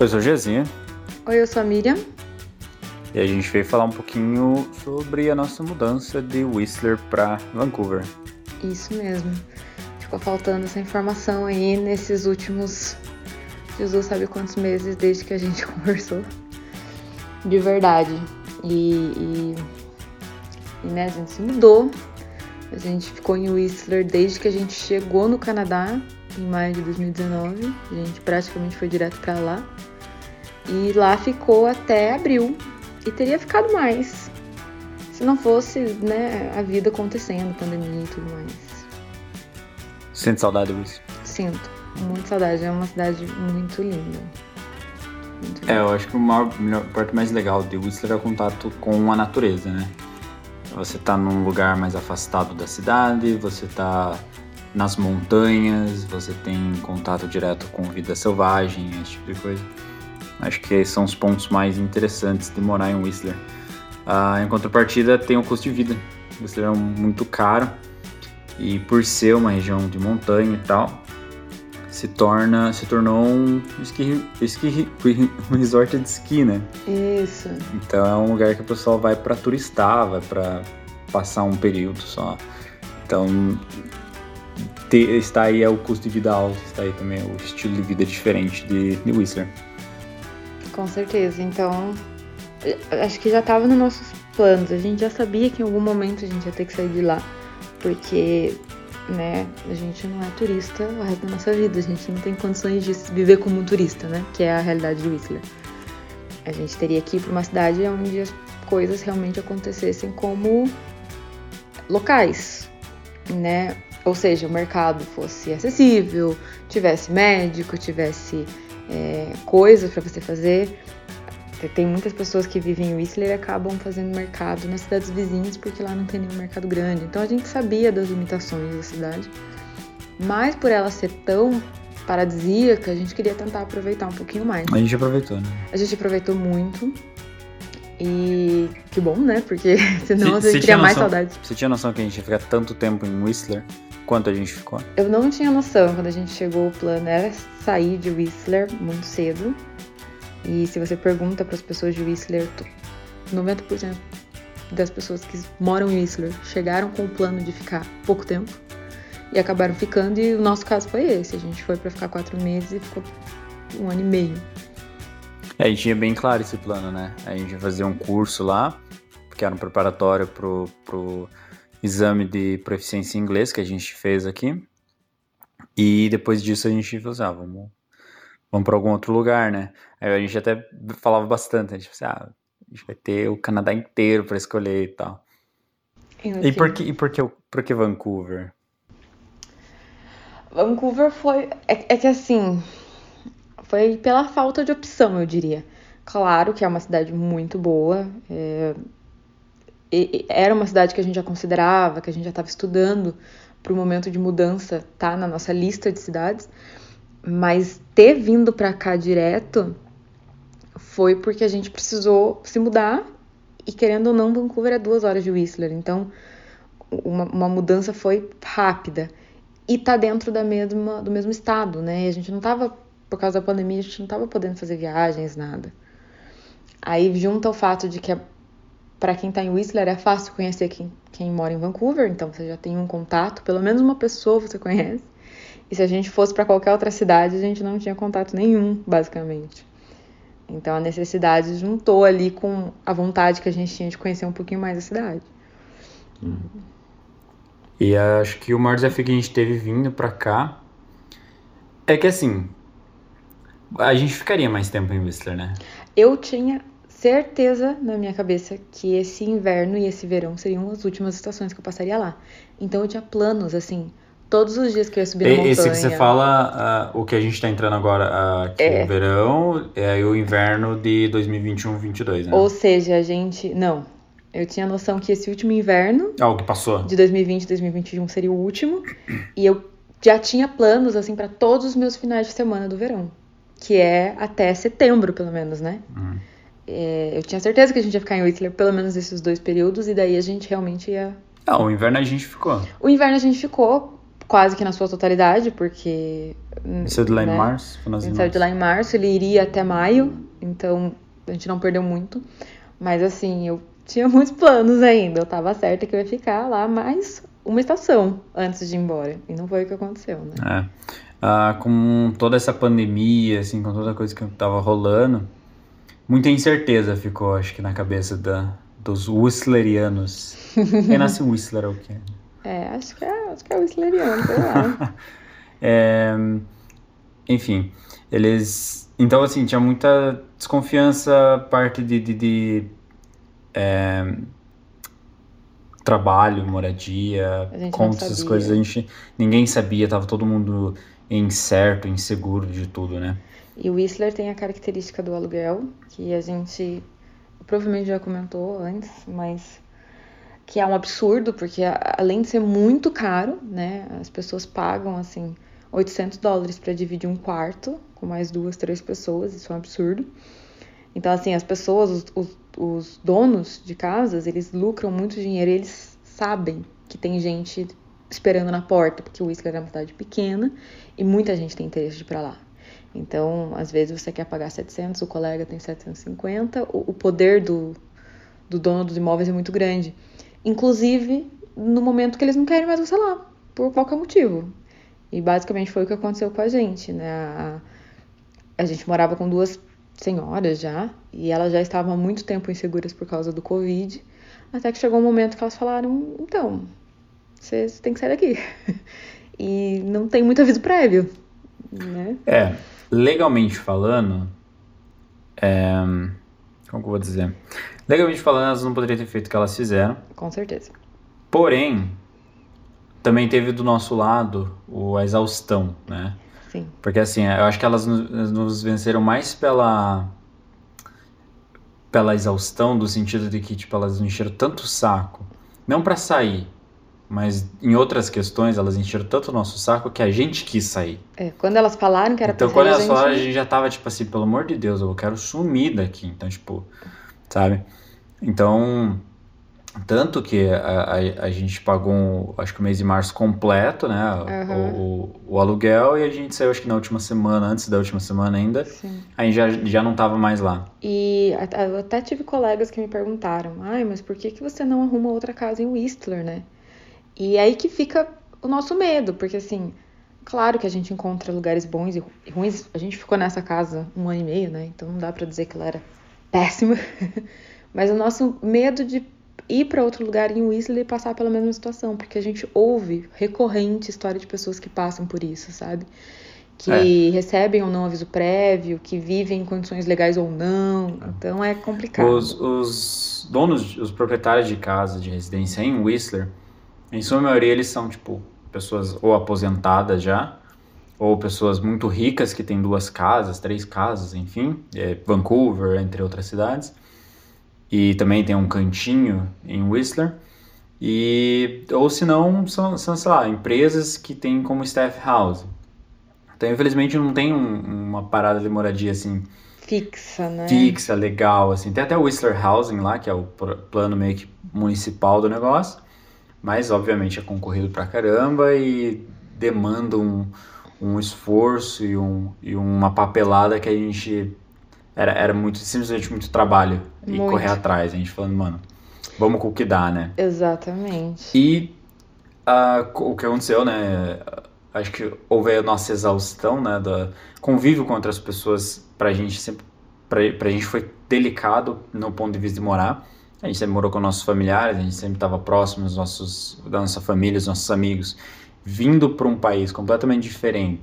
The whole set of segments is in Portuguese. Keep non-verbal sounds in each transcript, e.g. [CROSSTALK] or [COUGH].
Oi, eu sou o Gezinha. Oi, eu sou a Miriam. E a gente veio falar um pouquinho sobre a nossa mudança de Whistler para Vancouver. Isso mesmo. Ficou faltando essa informação aí nesses últimos. Jesus sabe quantos meses desde que a gente [LAUGHS] conversou. De verdade. E, e, e né, a gente se mudou. A gente ficou em Whistler desde que a gente chegou no Canadá, em maio de 2019. A gente praticamente foi direto para lá. E lá ficou até abril. E teria ficado mais. Se não fosse, né, a vida acontecendo, pandemia e tudo mais. Sente saudade, Luiz? Sinto. Muita saudade. É uma cidade muito linda. Muito linda. É, eu acho que a maior, parte mais legal de Whistler é o contato com a natureza, né? Você tá num lugar mais afastado da cidade, você tá nas montanhas, você tem contato direto com vida selvagem, esse tipo de coisa. Acho que são os pontos mais interessantes de morar em Whistler. Ah, em contrapartida, tem o custo de vida. Whistler é muito caro e por ser uma região de montanha e tal, se torna, se tornou um esqui, esqui, um [LAUGHS] resort de esqui, né? Isso. Então é um lugar que o pessoal vai para turistar, vai para passar um período só. Então ter, está aí é o custo de vida alto, está aí também o estilo de vida diferente de, de Whistler. Com certeza. Então, acho que já estava nos nossos planos. A gente já sabia que em algum momento a gente ia ter que sair de lá, porque, né, a gente não é turista o resto da nossa vida. A gente não tem condições de viver como turista, né, que é a realidade de Whistler. A gente teria que ir para uma cidade onde as coisas realmente acontecessem como locais, né? Ou seja, o mercado fosse acessível, tivesse médico, tivesse é, coisas para você fazer. Tem muitas pessoas que vivem em Whistler e acabam fazendo mercado nas cidades vizinhas porque lá não tem nenhum mercado grande. Então a gente sabia das limitações da cidade, mas por ela ser tão paradisíaca, a gente queria tentar aproveitar um pouquinho mais. A gente aproveitou, né? A gente aproveitou muito. E que bom, né? Porque [LAUGHS] senão a Você- gente teria mais saudade. Você tinha noção que a gente ia ficar tanto tempo em Whistler quanto a gente ficou? Eu não tinha noção quando a gente chegou, o plano era sair de Whistler muito cedo. E se você pergunta para as pessoas de Whistler, to- 90% das pessoas que moram em Whistler chegaram com o plano de ficar pouco tempo e acabaram ficando. E o nosso caso foi esse: a gente foi para ficar quatro meses e ficou um ano e meio. É, a gente tinha bem claro esse plano, né? A gente ia fazer um curso lá, que era um preparatório pro, pro exame de proficiência em inglês que a gente fez aqui. E depois disso a gente falou assim, ah, vamos, vamos para algum outro lugar, né? Aí a gente até falava bastante, a gente falou assim, ah, a gente vai ter o Canadá inteiro para escolher e tal. E por que, e por que, por que Vancouver? Vancouver foi. É, é que assim. Foi pela falta de opção, eu diria. Claro que é uma cidade muito boa. é, e- era uma cidade que a gente já considerava, que a gente já estava estudando para o momento de mudança, tá na nossa lista de cidades. Mas ter vindo para cá direto foi porque a gente precisou se mudar. E querendo ou não, Vancouver é duas horas de Whistler. Então, uma, uma mudança foi rápida e tá dentro da mesma, do mesmo estado, né? E a gente não tava, por causa da pandemia, a gente não tava podendo fazer viagens, nada. Aí junta o fato de que é, para quem tá em Whistler é fácil conhecer quem, quem mora em Vancouver, então você já tem um contato, pelo menos uma pessoa você conhece. E se a gente fosse para qualquer outra cidade, a gente não tinha contato nenhum, basicamente. Então a necessidade juntou ali com a vontade que a gente tinha de conhecer um pouquinho mais a cidade. E acho que o maior desafio que a gente teve vindo pra cá é que assim, a gente ficaria mais tempo em Whistler, né? Eu tinha certeza na minha cabeça que esse inverno e esse verão seriam as últimas estações que eu passaria lá. Então eu tinha planos, assim, todos os dias que eu ia subir na montanha. Esse que você fala, ah, o que a gente tá entrando agora, ah, que é É. o verão, é o inverno de 2021-22, né? Ou seja, a gente. Não. Eu tinha noção que esse último inverno Ah, o que passou. de 2020 2021 seria o último. E eu já tinha planos, assim, para todos os meus finais de semana do verão. Que é até setembro, pelo menos, né? Uhum. É, eu tinha certeza que a gente ia ficar em Whistler pelo menos esses dois períodos, e daí a gente realmente ia Ah, o inverno a gente ficou. O inverno a gente ficou quase que na sua totalidade, porque. Saiu de lá né? em março? Saiu de lá em março, ele iria até maio, então a gente não perdeu muito. Mas assim, eu tinha [LAUGHS] muitos planos ainda. Eu tava certa que eu ia ficar lá mais uma estação antes de ir embora. E não foi o que aconteceu, né? É. Ah, com toda essa pandemia, assim, com toda a coisa que tava rolando, muita incerteza ficou, acho que, na cabeça da, dos Whistlerianos. Quem [LAUGHS] nasce Whistler é o quê? É, acho que é, acho que é o Whistlerino, sei lá. [LAUGHS] É, enfim, eles. Então, assim, tinha muita desconfiança, parte de, de, de, é, trabalho, moradia, contas, essas coisas. A gente, ninguém sabia, tava todo mundo incerto, inseguro de tudo, né? E o Whistler tem a característica do aluguel, que a gente provavelmente já comentou antes, mas que é um absurdo, porque além de ser muito caro, né, as pessoas pagam assim 800 dólares para dividir um quarto com mais duas, três pessoas, isso é um absurdo. Então, assim, as pessoas, os, os, os donos de casas, eles lucram muito dinheiro, e eles sabem que tem gente esperando na porta, porque o Whistler é uma cidade pequena e muita gente tem interesse de ir pra lá. Então, às vezes você quer pagar 700, o colega tem 750, o, o poder do, do dono dos imóveis é muito grande. Inclusive, no momento que eles não querem mais você lá, por qualquer motivo. E basicamente foi o que aconteceu com a gente, né? A, a gente morava com duas senhoras já, e elas já estavam há muito tempo inseguras por causa do Covid, até que chegou um momento que elas falaram, então, você você tem que sair daqui. [LAUGHS] E não tem muito aviso prévio, né? É, legalmente falando, é, como que eu vou dizer? Legalmente falando, elas não poderiam ter feito o que elas fizeram. Com certeza. Porém, também teve do nosso lado o, a exaustão, né? Sim. Porque assim, eu acho que elas nos, venceram mais pela pela exaustão, do sentido de que tipo elas encheram tanto o saco, não pra sair, mas em outras questões elas encheram tanto o nosso saco que a gente quis sair. É, quando elas falaram que era Então, pra quando elas gente... falaram, a gente já tava tipo assim, pelo amor de Deus, eu quero sumir daqui. Então, tipo, sabe? Então, tanto que a, a, a gente pagou, um, acho que o mês de março completo, né? Aham. O, o, o aluguel, e a gente saiu, acho que na última semana, antes da última semana ainda, Sim. a gente já, já não tava mais lá. E eu até tive colegas que me perguntaram, ai, mas por que, que você não arruma outra casa em Whistler, né? E aí que fica o nosso medo, porque assim, claro que a gente encontra lugares bons e ru- ruins. A gente ficou nessa casa um ano e meio, né? Então não dá pra dizer que ela era péssima. [LAUGHS] Mas o nosso medo de ir pra outro lugar em Whistler e passar pela mesma situação, porque a gente ouve recorrente história de pessoas que passam por isso, sabe? Que recebem ou não aviso prévio, que vivem em condições legais ou não. Então é complicado. Os, os donos, os proprietários de casa de residência em Whistler, em sua maioria eles são tipo pessoas ou aposentadas já, ou pessoas muito ricas que têm duas casas, três casas, enfim, é, Vancouver, entre outras cidades. E também tem um cantinho em Whistler. E, ou se não, são, são, sei lá, empresas que têm como staff house. Então, infelizmente, não tem um- uma parada de moradia assim Fixa, né? fixa, legal, assim. Tem até o Whistler Housing lá, que é o plano meio que municipal do negócio, mas obviamente é concorrido pra caramba e demanda um, um esforço e, um, e uma papelada que a gente era, era muito, simplesmente muito trabalho e Muito. correr atrás. A gente falando, mano, vamos com o que dá, né? Exatamente. E co- o que aconteceu, né? Acho que houve a nossa exaustão, né? Da convívio com outras pessoas pra gente sempre. Pra, pra gente foi delicado no ponto de vista de morar. A gente sempre morou com nossos familiares, a gente sempre estava próximo dos nossos, da nossa família, dos nossos amigos. Vindo para um país completamente diferente,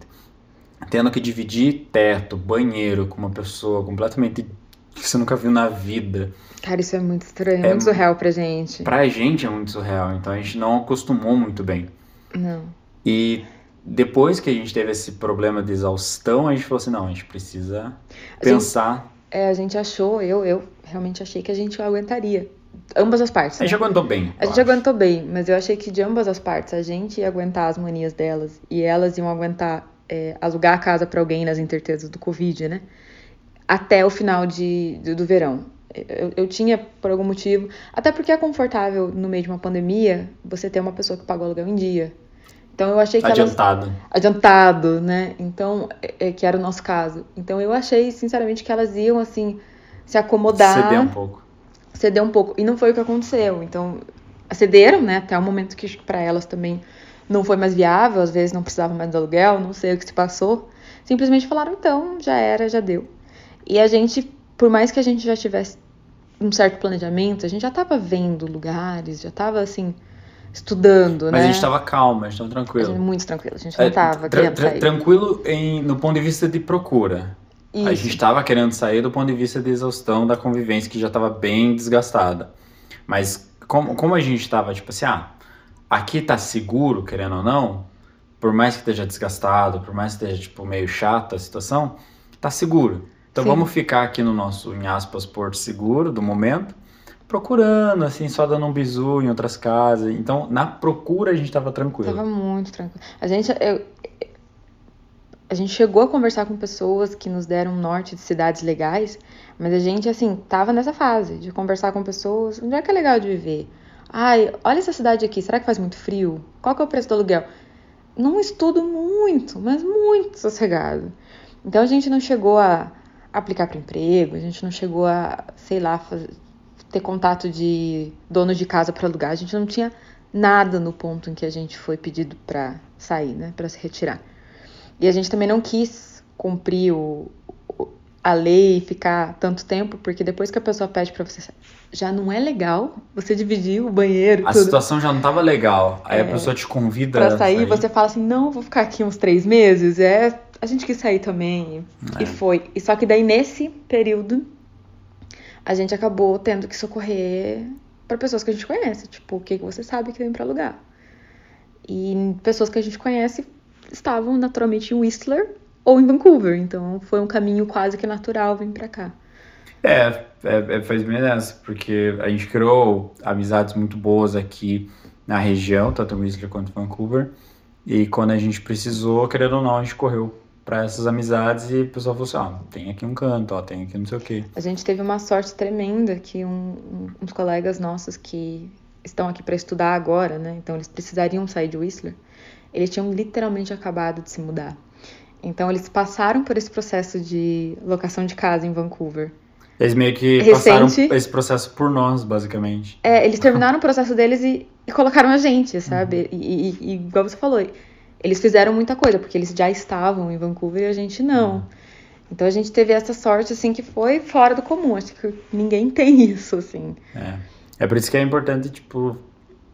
tendo que dividir teto, banheiro com uma pessoa completamente que você nunca viu na vida. Cara, isso é muito estranho, É muito surreal pra gente. Pra gente é muito surreal, então a gente não acostumou muito bem. Não. E depois que a gente teve esse problema de exaustão, a gente falou assim, não, a gente precisa pensar. É, a gente achou, eu, eu realmente achei que a gente aguentaria. Ambas as partes. A gente né? aguentou bem. A gente acho. aguentou bem, mas eu achei que de ambas as partes a gente ia aguentar as manias delas e elas iam aguentar é, alugar a casa pra alguém nas incertezas do Covid, né? Até o final de, do, do verão. Eu, eu tinha, por algum motivo, até porque é confortável no meio de uma pandemia você ter uma pessoa que paga o aluguel em dia. Então eu achei que adiantado. elas adiantado, né? Então é, é, que era o nosso caso. Então eu achei sinceramente que elas iam assim se acomodar, ceder um pouco, ceder um pouco e não foi o que aconteceu. Então cederam, né? Até o momento que para elas também não foi mais viável, às vezes não precisava mais do aluguel, não sei o que se passou. Simplesmente falaram então já era, já deu. E a gente, por mais que a gente já tivesse um certo planejamento, a gente já estava vendo lugares, já estava assim estudando, Mas né? a gente estava calma, a gente estava A tranquilo. gente muito tranquilo, a gente não tava É, tra- tra- sair. tranquilo em, no ponto de vista de procura. A Isso. gente estava querendo sair do ponto de vista de exaustão da convivência que já estava bem desgastada. Mas como, como a gente estava tipo assim, ah, aqui tá seguro, querendo ou não, por mais que esteja desgastado, por mais que esteja tipo meio chata a situação, tá seguro. Então Sim. vamos ficar aqui no nosso, em aspas, porto seguro do momento, procurando, assim, só dando um bizu em outras casas. Então, na procura a gente tava tranquilo. Tava muito tranquilo. A gente, eu- a gente chegou a conversar com pessoas que nos deram um norte de cidades legais, mas a gente, assim, tava nessa fase de conversar com pessoas. Onde é que é legal de viver? Ai, olha essa cidade aqui, será que faz muito frio? Qual que é o preço do aluguel? Num estudo muito, mas muito sossegado. Então a gente não chegou a aplicar para emprego, a gente não chegou a, sei lá, faz- ter contato de dono de casa para alugar, a gente não tinha nada no ponto em que a gente foi pedido para sair, né, para se retirar. E a gente também não quis cumprir o, a lei e ficar tanto tempo, porque depois que a pessoa pede para você sair, já não é legal você dividir o banheiro, A tudo. situação já não tava legal. Aí a É. pessoa te convida Pra a sair, você fala assim, não, vou ficar aqui uns três meses. É, a gente quis sair também. É. E foi. E só que daí, nesse período, a gente acabou tendo que socorrer para pessoas que a gente conhece. Tipo, o que você sabe que vem pra alugar? E pessoas que a gente conhece estavam naturalmente em Whistler ou em Vancouver. Então foi um caminho quase que natural vir pra cá. É, é, é, faz bem nessa, porque a gente criou amizades muito boas aqui na região, tanto Whistler quanto Vancouver. E quando a gente precisou, querendo ou não, a gente correu para essas amizades e o pessoal falou assim: ó, tem aqui um canto, ó, tem aqui não sei o quê. A gente teve uma sorte tremenda que um- um- uns colegas nossos que estão aqui para estudar agora, né? Então eles precisariam sair de Whistler. Eles tinham literalmente acabado de se mudar. Então eles passaram por esse processo de locação de casa em Vancouver. Eles meio que Recente. passaram esse processo por nós, basicamente. É, eles terminaram o processo deles e, e colocaram a gente, sabe? E, e- e igual você falou, eles fizeram muita coisa, porque eles já estavam em Vancouver e a gente não. Então a gente teve essa sorte, assim, que foi fora do comum. Acho que ninguém [LAUGHS] tem isso, assim. É. É por isso que é importante, tipo,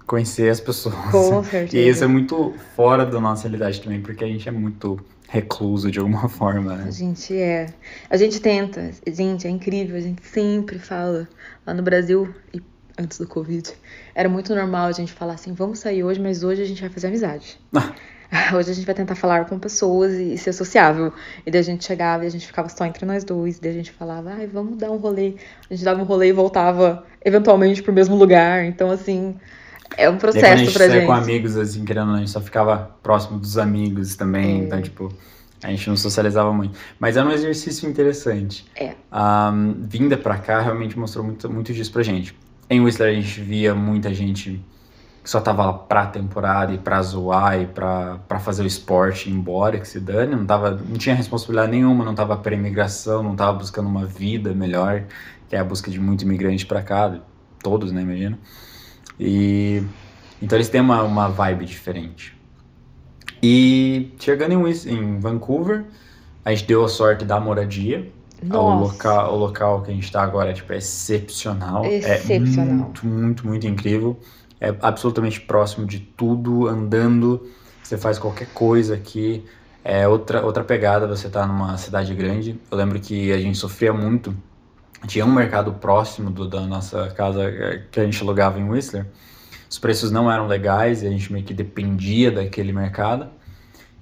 conhecer as pessoas. Com [LAUGHS] certeza. E isso é muito fora da nossa realidade também, porque a gente é muito recluso de alguma [LAUGHS] forma, né? A gente é. A gente tenta. Gente, é incrível. A gente sempre fala. Lá no Brasil, e antes do Covid, era muito normal a gente falar assim: vamos sair hoje, mas hoje a gente vai fazer amizade. [LAUGHS] Hoje a gente vai tentar falar com pessoas e, e ser sociável. E daí a gente chegava e a gente ficava só entre nós dois. Daí a gente falava, ai, vamos dar um rolê. A gente dava um rolê e voltava eventualmente pro mesmo lugar. Então, assim, é um Daí quando a processo gente pra gente. com amigos, assim, querendo ou não, a gente só ficava próximo dos amigos também, É. então, tipo, a gente não socializava muito. Mas é um exercício interessante. É. A vinda pra cá realmente mostrou muito, muito disso pra gente. Em Whistler a gente via muita gente que só tava lá pra temporada e pra zoar e pra, pra fazer o esporte e ir embora, que se dane, não, tava, não tinha responsabilidade nenhuma, não tava pra imigração, não tava buscando uma vida melhor, que é a busca de muito imigrante pra cá, todos, né, imagina. E então eles têm uma, uma vibe diferente. E chegando em, em Vancouver, a gente deu a sorte da moradia. O local, o local que a gente está agora tipo, é excepcional. Excepcional. É muito, muito, muito incrível. É absolutamente próximo de tudo, andando. Você faz qualquer coisa aqui. É outra, outra pegada, você tá numa cidade grande. Eu lembro que a gente sofria muito. Tinha um mercado próximo do- da nossa casa eh, que a gente alugava em Whistler. Os preços não eram legais e a gente meio que dependia daquele mercado.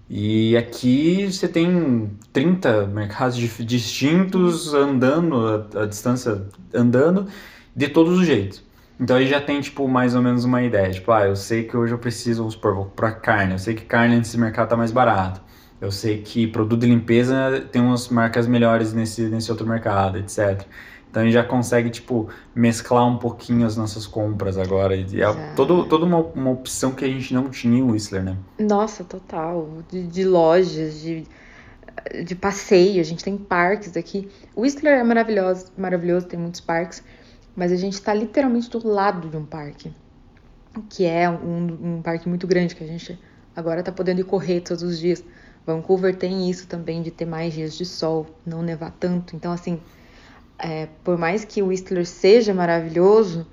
E aqui você tem 30 mercados distintos andando, a, a distância andando, de todos os jeitos. Então aí já tem, tipo, mais ou menos uma ideia. Tipo, ah, eu sei que hoje eu preciso, vamos supor, vou pra carne. Eu sei que carne nesse mercado tá mais barato. Eu sei que produto de limpeza tem umas marcas melhores nesse, nesse outro mercado, etc. Então a gente já consegue, tipo, mesclar um pouquinho as nossas compras agora. E é todo, toda uma, uma opção que a gente não tinha em Whistler, né? Nossa, total. De, de lojas, de, de passeio, a gente tem parques aqui. Whistler é maravilhoso, maravilhoso, tem muitos parques, mas a gente está literalmente do lado de um parque, que é um, um parque muito grande que a gente agora está podendo ir correr todos os dias. Vancouver tem isso também de ter mais dias de sol, não nevar tanto. Então, assim, é, por mais que o Whistler seja maravilhoso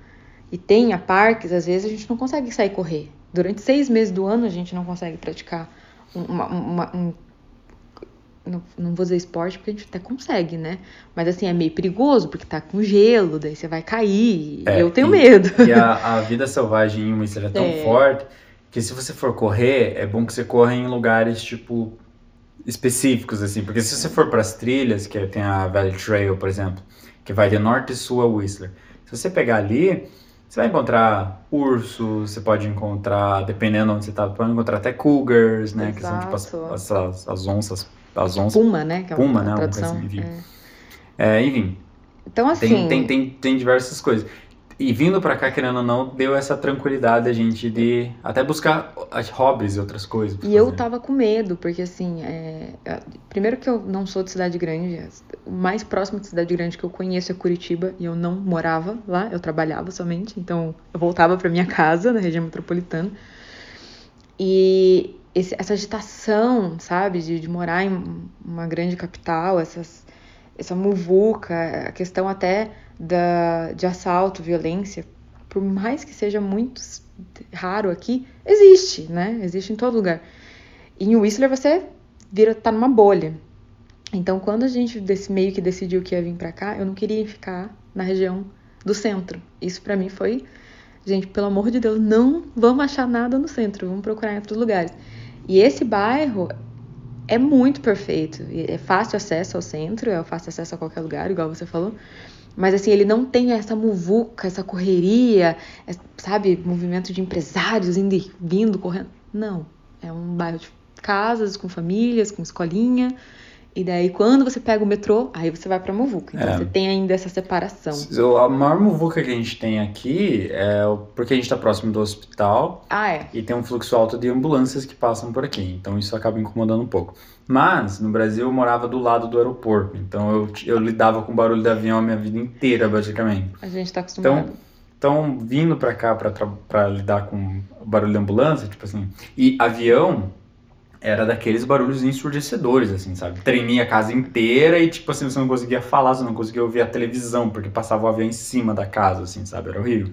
e tenha parques, às vezes a gente não consegue sair correr. Durante seis meses do ano a gente não consegue praticar uma, uma, um não, não, vou dizer esporte porque a gente até consegue, né? Mas assim, é meio perigoso porque tá com gelo, daí você vai cair. É, eu tenho e, medo. E a, a, vida selvagem em Whistler é tão é. forte que se você for correr, é bom que você corra em lugares tipo específicos, assim. Porque se você for para as trilhas, que tem a Valley Trail, por exemplo, que vai de norte e sul a Whistler. Se você pegar ali, você vai encontrar urso, você pode encontrar, dependendo onde você tá, pode encontrar até cougars, né? Exato. Que são tipo as, as, as onças. As onças. Puma, né? Que é Puma, né? Tradução, enfim. É. É, enfim. Então, assim. Tem, tem, tem, tem diversas coisas. E vindo para cá, querendo ou não, deu essa tranquilidade a gente de até buscar hobbies e outras coisas. E fazer. eu tava com medo, porque assim, é... primeiro que eu não sou de cidade grande, o mais próximo de cidade grande que eu conheço é Curitiba, e eu não morava lá, eu trabalhava somente, então eu voltava para minha [LAUGHS] casa, na região metropolitana. E esse, essa agitação, sabe, de, de morar em uma grande capital, essas, essa muvuca, a questão até da, de assalto, violência, por mais que seja muito raro aqui, existe, né? Existe em todo lugar. E em Whistler você vira tá numa bolha. Então, quando a gente desse meio que decidiu que ia vir para cá, eu não queria ficar na região do centro. Isso para mim foi, gente, pelo amor de Deus, não vamos achar nada no centro, vamos procurar em outros lugares. E esse bairro é muito perfeito, é fácil acesso ao centro, é fácil acesso a qualquer lugar, igual você falou. Mas assim, ele não tem essa muvuca, essa correria, sabe, movimento de empresários indo e vindo, correndo. Não. É um bairro de casas, com famílias, com escolinha. E daí, quando você pega o metrô, aí você vai pra Muvuca. Então, é. você tem ainda essa separação. A maior Muvuca que a gente tem aqui é porque a gente tá próximo do hospital. Ah, é. E tem um fluxo alto de ambulâncias que passam por aqui. Então, isso acaba incomodando um pouco. Mas, no Brasil, eu morava do lado do aeroporto. Então, eu, eu lidava com barulho de avião a minha vida inteira, basicamente. A gente tá acostumado. Então, então vindo pra cá pra, pra lidar com barulho de ambulância, tipo assim... E avião era daqueles barulhos ensurdecedores, assim, sabe? Tremia a casa inteira e, tipo assim, você não conseguia falar, você não conseguia ouvir a televisão, porque passava o avião em cima da casa, assim, sabe? Era horrível.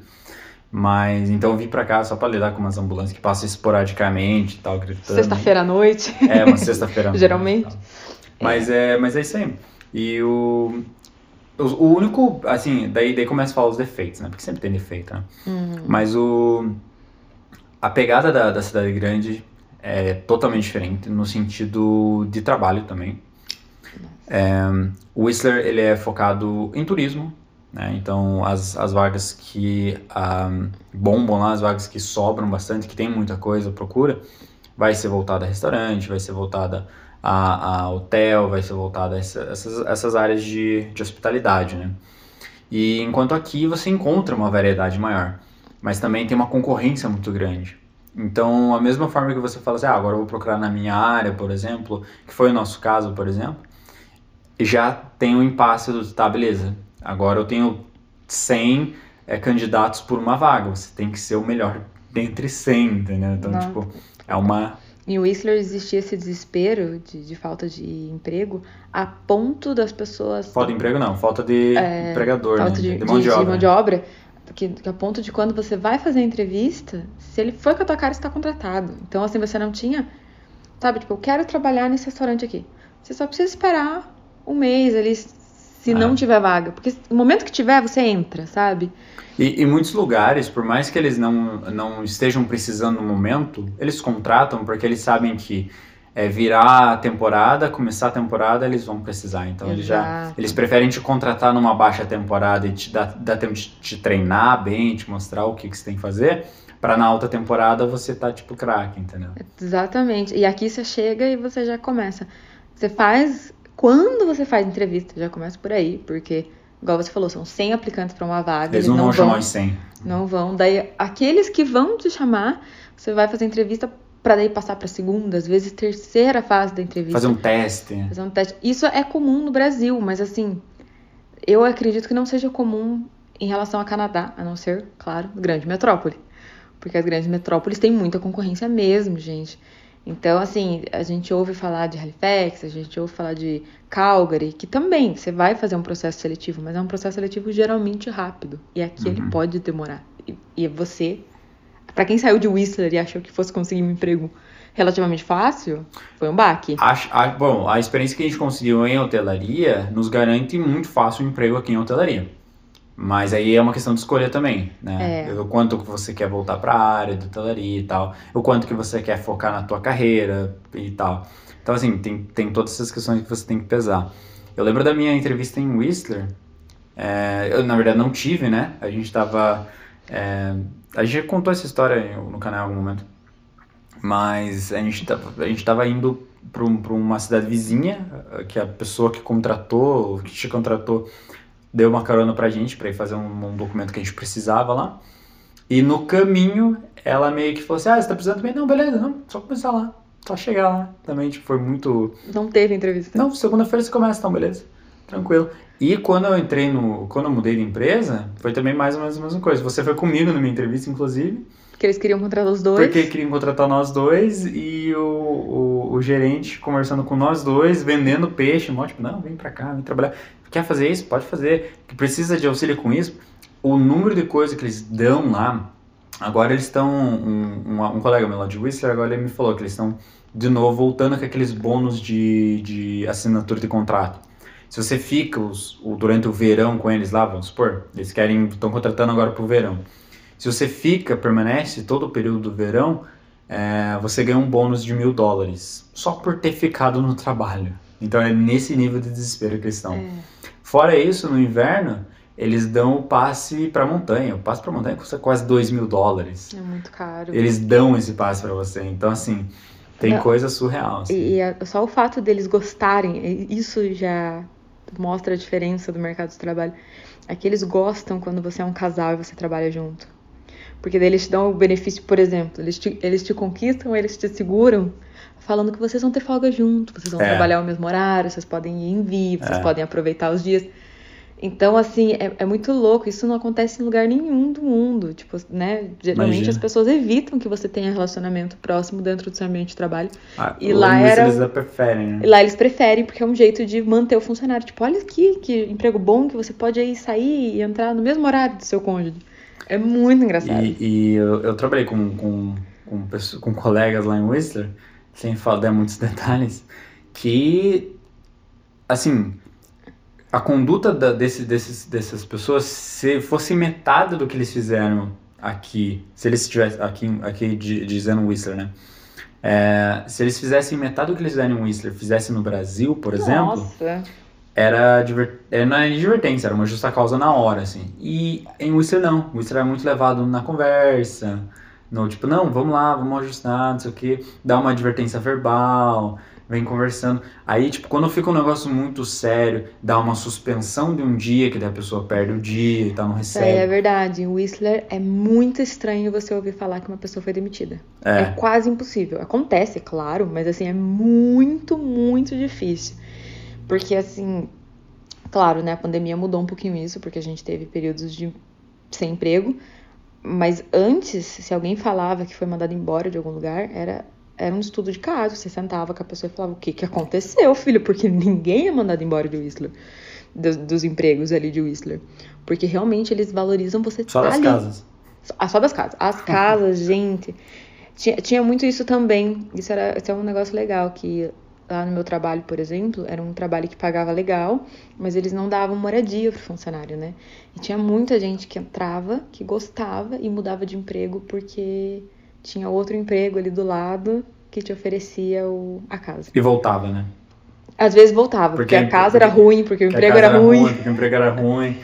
Mas, então eu vim pra cá só pra lidar com umas ambulâncias que passam esporadicamente e tal, gritando. Sexta-feira à noite. É, uma sexta-feira à [LAUGHS] noite. Geralmente. Mas é. mas é isso aí. E o... O único, assim, daí, daí começa a falar os defeitos, né? Porque sempre tem defeito, né? Uhum. Mas o... A pegada da, da cidade grande é totalmente diferente no sentido de trabalho também. É, o Whistler ele é focado em turismo, né? então as, as vagas que um, bombam lá, as vagas que sobram bastante, que tem muita coisa, procura, vai ser voltada a restaurante, vai ser voltada a, a hotel, vai ser voltada a essa, essas, essas áreas de, de hospitalidade. Né? E enquanto aqui você encontra uma variedade maior, mas também tem uma concorrência muito grande. Então, a mesma forma que você fala assim, ah, agora eu vou procurar na minha área, por exemplo, que foi o nosso caso, por exemplo, já tem um impasse do, tá, beleza, agora eu tenho 100 é, candidatos por uma vaga, você tem que ser o melhor dentre 100, entendeu? Então, Nossa. tipo, é uma... Em Whistler existia esse desespero de, de, falta de emprego a ponto das pessoas... Falta de emprego não, falta de é, empregador, falta né? de, de, mão de, de, obra. De mão de obra que, que a ponto de quando você vai fazer a entrevista, se ele foi com a tua cara, está contratado. Então, assim, você não tinha, sabe, tipo, eu quero trabalhar nesse restaurante aqui. Você só precisa esperar um mês ali, se é. não tiver vaga. Porque no momento que tiver, você entra, sabe? E em muitos lugares, por mais que eles não, não estejam precisando no momento, eles contratam porque eles sabem que é, virar a temporada, começar a temporada, eles vão precisar. Então eles já eles preferem te contratar numa baixa temporada e te dar, dar tempo de te treinar bem, te mostrar o que, que você tem que fazer, para na alta temporada você tá tipo craque, entendeu? Exatamente. E aqui você chega e você já começa. Você faz quando você faz entrevista, já começa por aí, porque igual você falou, são 100 aplicantes para uma vaga. Eles, eles não, não, vão chamar os 100. Não vão. Daí, aqueles que vão te chamar, você vai fazer entrevista para daí passar para segunda, às vezes terceira fase da entrevista. Fazer um teste. Fazer um teste. Isso é comum no Brasil, mas assim, eu acredito que não seja comum em relação ao Canadá, a não ser, claro, grande metrópole. Porque as grandes metrópoles têm muita concorrência mesmo, gente. Então, assim, a gente ouve falar de Halifax, a gente ouve falar de Calgary, que também você vai fazer um processo seletivo, mas é um processo seletivo geralmente rápido. E aqui uhum. ele pode demorar. E, e você, para quem saiu de Whistler e achou que fosse conseguir um emprego relativamente fácil, foi um baque. A, bom, a experiência que a gente conseguiu em hotelaria nos garante muito fácil um emprego aqui em hotelaria. Mas aí é uma questão de escolha também, né? É. O quanto que você quer voltar para a área de hotelaria e tal, o quanto que você quer focar na tua carreira e tal. Então, assim, tem, tem todas essas questões que você tem que pesar. Eu lembro da minha entrevista em Whistler, é, eu na verdade não tive, né? A gente tava... É, a gente contou essa história no canal em algum momento, mas a gente tava, a gente tava indo para uma cidade vizinha, que a pessoa que contratou, que te contratou, deu uma carona pra gente para ir fazer um, um, documento que a gente precisava lá. E no caminho, ela meio que falou assim: Ah, você tá precisando também? Não, beleza, não, só começar lá, só chegar lá. Também, tipo, foi muito. Não teve entrevista? Não, segunda-feira você começa, então, beleza, tranquilo. E quando eu entrei no. Quando eu mudei de empresa, foi também mais ou menos a mesma coisa. Você foi comigo na minha entrevista, inclusive. Porque eles queriam contratar os dois. Porque queriam contratar nós dois e o, o, o gerente conversando com nós dois, vendendo peixe, mó, tipo, não, vem pra cá, vem trabalhar. Quer fazer isso? Pode fazer. Que precisa de auxílio com isso? O número de coisas que eles dão lá, agora eles estão. Um, um, um, colega meu lá de Whistler, agora ele me falou que eles estão de novo voltando com aqueles bônus de, de assinatura de contrato. Se você fica os, o, durante o verão com eles lá, vamos supor, eles querem, estão contratando agora para o verão. Se você fica, permanece todo o período do verão, é, você ganha um bônus de mil dólares só por ter ficado no trabalho. Então é nesse nível de desespero que eles estão. É. Fora isso, no inverno, eles dão o passe para montanha. O passe para montanha custa quase 2 mil dólares. É muito caro. Eles dão esse passe para você. Então, assim, tem coisa surreal. Assim. E, e, só o fato deles gostarem, isso já mostra a diferença do mercado de trabalho. É que eles gostam quando você é um casal e você trabalha junto. Porque daí eles te dão o benefício, por exemplo, eles te, eles te conquistam, eles te seguram falando que vocês vão ter folga junto, vocês vão é. trabalhar ao mesmo horário, vocês podem ir em vivo, vocês é. podem aproveitar os dias. Então, assim, é, é, muito louco. Isso não acontece em lugar nenhum do mundo. Tipo, né? Geralmente Imagina. as pessoas evitam que você tenha relacionamento próximo dentro do seu ambiente de trabalho. Ah, e lá era. Eles preferem, né? E lá eles preferem, porque é um jeito de manter o funcionário. Tipo, olha aqui, que emprego bom que você pode aí sair e entrar no mesmo horário do seu cônjuge. É muito engraçado. E, e eu, eu, trabalhei com, com, com, com colegas lá em Whistler sem falar muitos [LAUGHS] detalhes, que, assim, a conduta da, desse, desses, dessas pessoas, se fosse metade do que eles fizeram aqui, se eles estivessem aqui, aqui dizendo Whistler, né? É, se eles fizessem metade do que eles fizeram em Whistler, fizessem no Brasil, por exemplo, Nossa. era, diver, era não era advertência, era uma justa causa na hora, assim. E em Whistler não, Whistler é muito levado na conversa, no tipo, não, vamos lá, vamos ajustar, não sei o que, dá uma advertência verbal, vem conversando. Aí, tipo, quando fica um negócio muito sério, dá uma suspensão de um dia, que daí a pessoa perde o dia e tá, não recebe. É, é verdade. Em Whistler é muito estranho você ouvir falar que uma pessoa foi demitida. É. é quase impossível. Acontece, claro, mas assim, é muito, muito difícil. Porque assim, claro, né, a pandemia mudou um pouquinho isso, porque a gente teve períodos de sem emprego, mas antes, se alguém falava que foi mandado embora de algum lugar, era, era um estudo de caso. Você sentava com a pessoa e falava: O que, que aconteceu, filho? Porque ninguém é mandado embora de Whistler, dos, dos empregos ali de Whistler. Porque realmente eles valorizam você Só das ali. casas. Ah, só das casas. As [LAUGHS] casas, gente. Tinha, tinha muito isso também. Isso, era, isso é um negócio legal, que lá no meu trabalho, por exemplo, era um trabalho que pagava legal, mas eles não davam moradia pro funcionário, né? E tinha muita gente que entrava, que gostava e mudava de emprego porque tinha outro emprego ali do lado que te oferecia o, a casa. E voltava, né? Às vezes voltava, porque, porque a casa porque, era ruim, porque o emprego era, era ruim. ruim. Porque o emprego era ruim.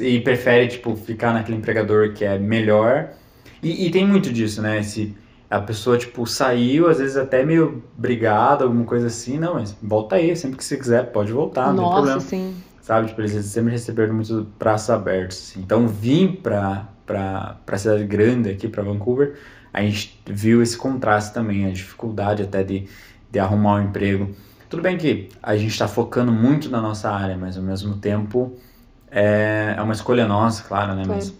E prefere, tipo, ficar naquele empregador que é melhor. E, e tem muito disso, né? Esse a pessoa, tipo, saiu, às vezes até meio brigada, alguma coisa assim, não, mas volta aí, sempre que você quiser, pode voltar, não Nossa, tem problema. sim. sabe? Tipo, eles sempre receberam muito braços abertos. Assim. Então, vim pra, pra, pra cidade grande aqui, pra Vancouver, a gente viu esse contraste também, a dificuldade até de, de arrumar um emprego. Tudo bem que a gente está focando muito na nossa área, mas ao mesmo tempo é, é uma escolha nossa, claro, né? Mas,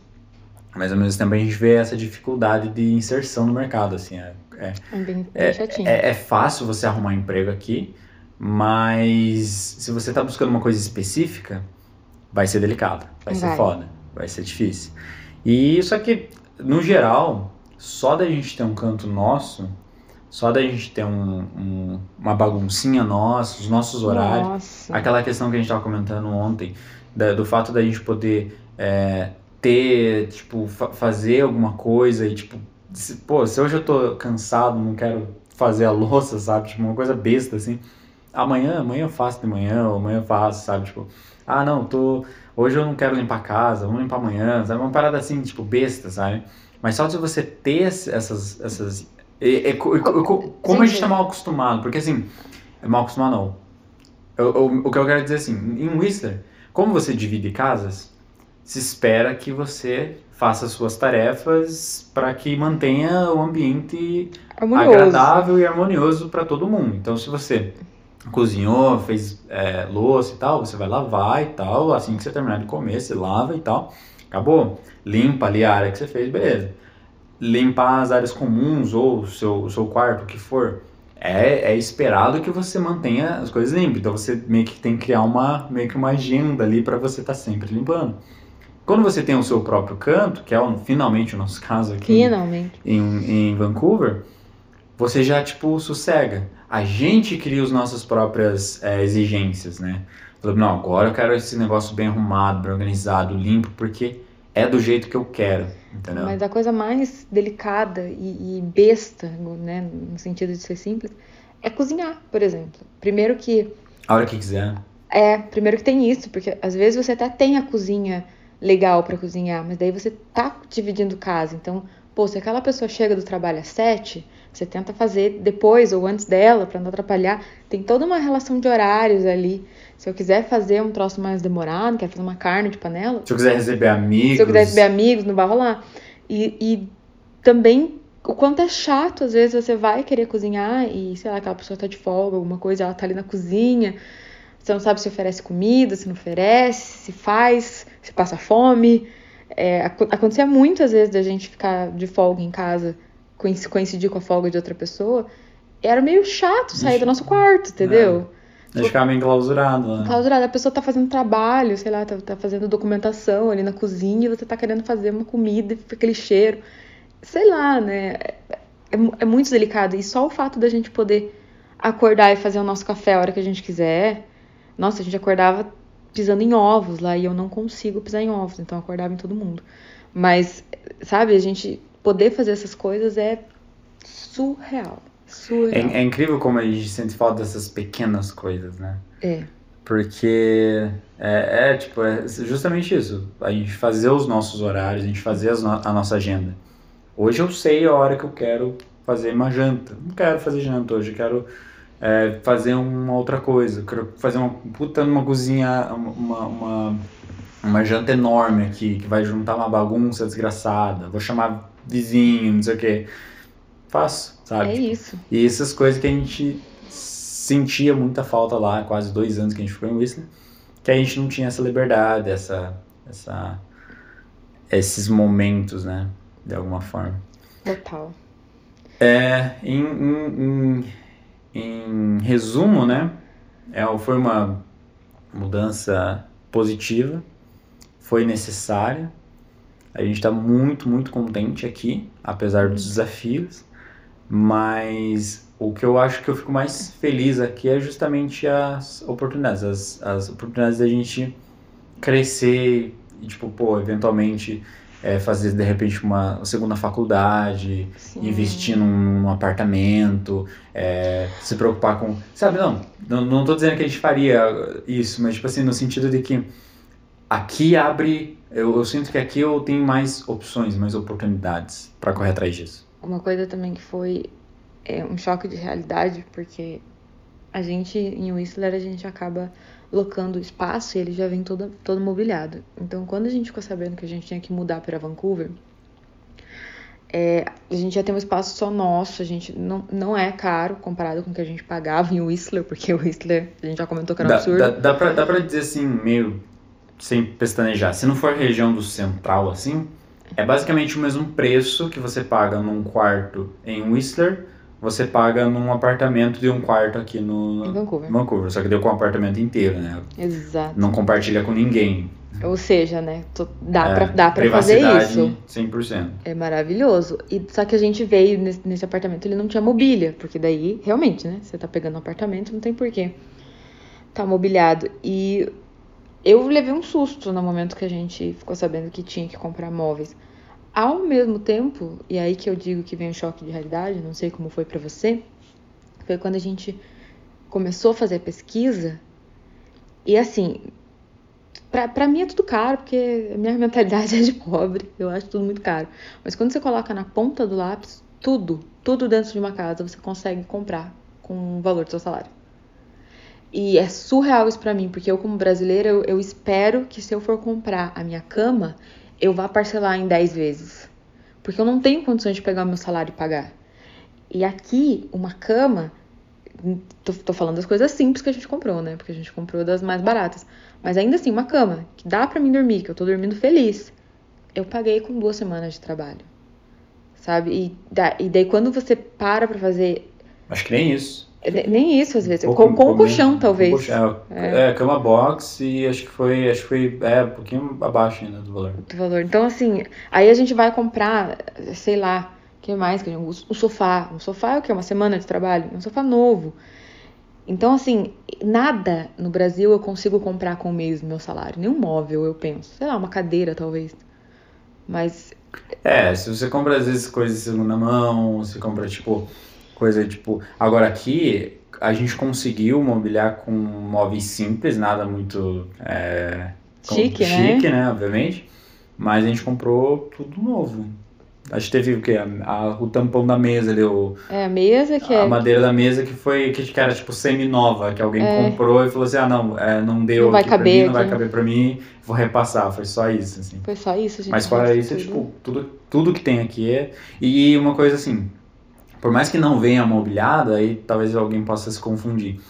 mas ao mesmo tempo a gente vê essa dificuldade de inserção no mercado, assim. É, é, É bem, é, é, é fácil você arrumar emprego aqui, mas se você está buscando uma coisa específica, vai ser delicado, vai, ser Vai. foda, vai ser difícil. E isso aqui, no geral, só da gente ter um canto nosso, só da gente ter um, um- uma baguncinha nossa, os nossos horários, Nossa. aquela questão que a gente estava comentando ontem, da- do fato da gente poder é, ter, tipo, fa- fazer alguma coisa e, tipo, se, pô, se hoje eu tô cansado, não quero fazer a louça, sabe? Tipo, uma coisa besta, assim. Amanhã, amanhã eu faço de manhã, ou amanhã eu faço, sabe? Tipo, ah, não, tô... Hoje eu não quero limpar a casa, vamos limpar amanhã, sabe? Uma parada assim, tipo, besta, sabe? Mas só de você ter essas... essas co- co- co- como a gente tá sim. mal acostumado, porque assim, é mal acostumado não. Eu- eu- o que eu quero dizer assim, em Whistler, como você divide casas, se espera que você faça suas tarefas para que mantenha o ambiente Harmonioso. agradável e harmonioso para todo mundo. Então, se você cozinhou, fez é, louça e tal, você vai lavar e tal. Assim que você terminar de comer, você lava e tal. Acabou. Limpa ali a área que você fez, beleza. Limpar as áreas comuns ou o seu, o seu quarto, o que for. É, é esperado que você mantenha as coisas limpas. Então você meio que tem que criar uma, meio que uma agenda ali para você estar sempre limpando. Quando você tem o seu próprio canto, que é o- finalmente o nosso caso aqui Finalmente. em, em Vancouver, você já, tipo, sossega. A gente cria as nossas próprias é, exigências, né? Fala, Não, agora eu quero esse negócio bem arrumado, bem organizado, limpo, porque é do jeito que eu quero, entendeu? Mas a coisa mais delicada e, e besta, né, no sentido de ser simples, é cozinhar, por exemplo. Primeiro que A hora que quiser. é, primeiro que tem isso, porque às vezes você até tem a cozinha legal pra cozinhar, mas daí você tá dividindo casa. Então, pô, se aquela pessoa chega do trabalho às sete, você tenta fazer depois ou antes dela pra não atrapalhar. Tem toda uma relação de horários ali. Se eu quiser fazer um troço mais demorado, quer fazer uma carne de panela, Se eu quiser receber amigos. se eu quiser receber amigos, não vai rolar. E, e também o quanto é chato, às vezes você vai querer cozinhar e, sei lá, aquela pessoa tá de folga, alguma coisa, ela tá ali na cozinha, você não sabe se oferece comida, se não oferece, se faz, se passa fome. É, aco- acontecia muito, às vezes, da gente ficar de folga em casa, coinc- coincidir com a folga de outra pessoa. Era meio chato sair do nosso quarto, entendeu? A gente ficava meio enclausurado, né? Clausurada, a pessoa tá fazendo trabalho, sei lá, tá, tá fazendo documentação ali na cozinha e você tá querendo fazer uma comida e fica aquele cheiro. Sei lá, né? É, mu- é muito delicado. E só o fato da gente poder acordar e fazer o nosso café a hora que a gente quiser. Nossa, a gente acordava pisando em ovos lá e eu não consigo pisar em ovos, então acordava em todo mundo. Mas, sabe, a gente poder fazer essas coisas é surreal. É, é incrível como a gente sente falta dessas pequenas coisas, né? É. Porque é, é, tipo, é justamente isso. A gente fazer os nossos horários, a gente fazer no- a nossa agenda. Hoje eu sei a hora que eu quero fazer uma janta. Não quero fazer janta hoje, eu quero é, fazer uma outra coisa. Eu quero fazer uma puta numa cozinha, uma, uma, uma janta enorme aqui, que vai juntar uma bagunça desgraçada. Vou chamar vizinho, não sei o quê. Faço, sabe? É Tipo, isso. e essas coisas que a gente sentia muita falta lá, quase dois anos que a gente ficou em Whistler, que a gente não tinha essa liberdade, essa, essa, esses momentos, né, de alguma forma. Total. É, em, em, em, em resumo, né, é, foi uma mudança positiva, foi necessária, a gente está muito, muito contente aqui, apesar dos desafios, mas o que eu acho que eu fico mais feliz aqui é justamente as oportunidades, as, as oportunidades da gente crescer e, tipo, pô, eventualmente é, fazer de repente uma segunda faculdade, Sim. investir num, num apartamento, é, se preocupar com. Sabe, não, não, não tô dizendo que a gente faria isso, mas, tipo assim, no sentido de que aqui abre. Eu, eu sinto que aqui eu tenho mais opções, mais oportunidades para correr atrás disso. Uma coisa também que foi é, um choque de realidade, porque a gente, em Whistler, a gente acaba locando espaço e ele já vem todo, todo mobiliado. Então, quando a gente ficou sabendo que a gente tinha que mudar para Vancouver, é, a gente já tem um espaço só nosso, a gente não, não é caro comparado com o que a gente pagava em Whistler, porque o Whistler, a gente já comentou que era um Dá, absurdo. dá, dá, pra, dá pra dizer assim, meio sem pestanejar. Se não for região do central, assim, é basicamente o mesmo preço que você paga num quarto em Whistler, você paga num apartamento de um quarto aqui no Em Vancouver. Vancouver. Só que deu com o apartamento inteiro, né? Exato. Não compartilha com ninguém. Ou seja, né, tô- dá, É, pra, dá pra fazer isso. 100%. É maravilhoso. E só que a gente veio nesse, nesse apartamento, ele não tinha mobília, porque daí, realmente, né? Você tá pegando um apartamento, não tem porquê. Tá mobiliado. E eu levei um susto no momento que a gente ficou sabendo que tinha que comprar móveis. Ao mesmo tempo, e aí que eu digo que vem o choque de realidade, não sei como foi pra você, foi quando a gente começou a fazer a pesquisa. E assim, Pra, pra mim é tudo caro, porque a minha mentalidade [LAUGHS] é de pobre, eu acho tudo muito caro. Mas quando você coloca na ponta do lápis, tudo, tudo dentro de uma casa você consegue comprar com o valor do seu salário. E é surreal isso pra mim, porque eu, como brasileira, eu, eu espero que se eu for comprar a minha cama, eu vá parcelar em 10 vezes. Porque eu não tenho condições de pegar o meu salário e pagar. E aqui, uma cama, tô, tô falando das coisas simples que a gente comprou, né? Porque a gente comprou das mais baratas. Mas ainda assim, uma cama que dá pra mim dormir, que eu tô dormindo feliz, eu paguei com duas semanas de trabalho. Sabe? E, da, e daí quando você para pra fazer. Acho que nem isso. Nem isso, às vezes. Pouco- com com o pouco colchão, talvez. Com colchão, é, é, cama box e acho que foi, acho que foi é, um pouquinho abaixo ainda do valor. do valor. Então, assim, aí a gente vai comprar, sei lá, o que mais? O sofá. Um sofá é o quê? Uma semana de trabalho? É um sofá novo. Então, assim, nada no Brasil eu consigo comprar com o mesmo meu salário. Nenhum móvel, eu penso. Sei lá, uma cadeira, talvez. Mas, É, se você compra às vezes coisas de segunda mão, você compra tipo coisa tipo. Agora aqui a gente conseguiu mobiliar com móveis simples, nada muito é, com- Chique, né? chique, né? Obviamente. Mas a gente comprou tudo novo. Acho que teve o quê? A- a- o tampão da mesa ali, o, é a mesa que a é. madeira da mesa que foi que era tipo semi-nova, que alguém É. comprou e falou assim: ah, não, é, não deu Não vai caber mim, não vai caber pra mim, vou repassar. Foi só isso, assim. Foi só isso, gente. Mas fora isso, Tudo. tipo, tudo, tudo que tem aqui é. E uma coisa assim, por mais que não venha mobiliada, aí talvez alguém possa se confundir.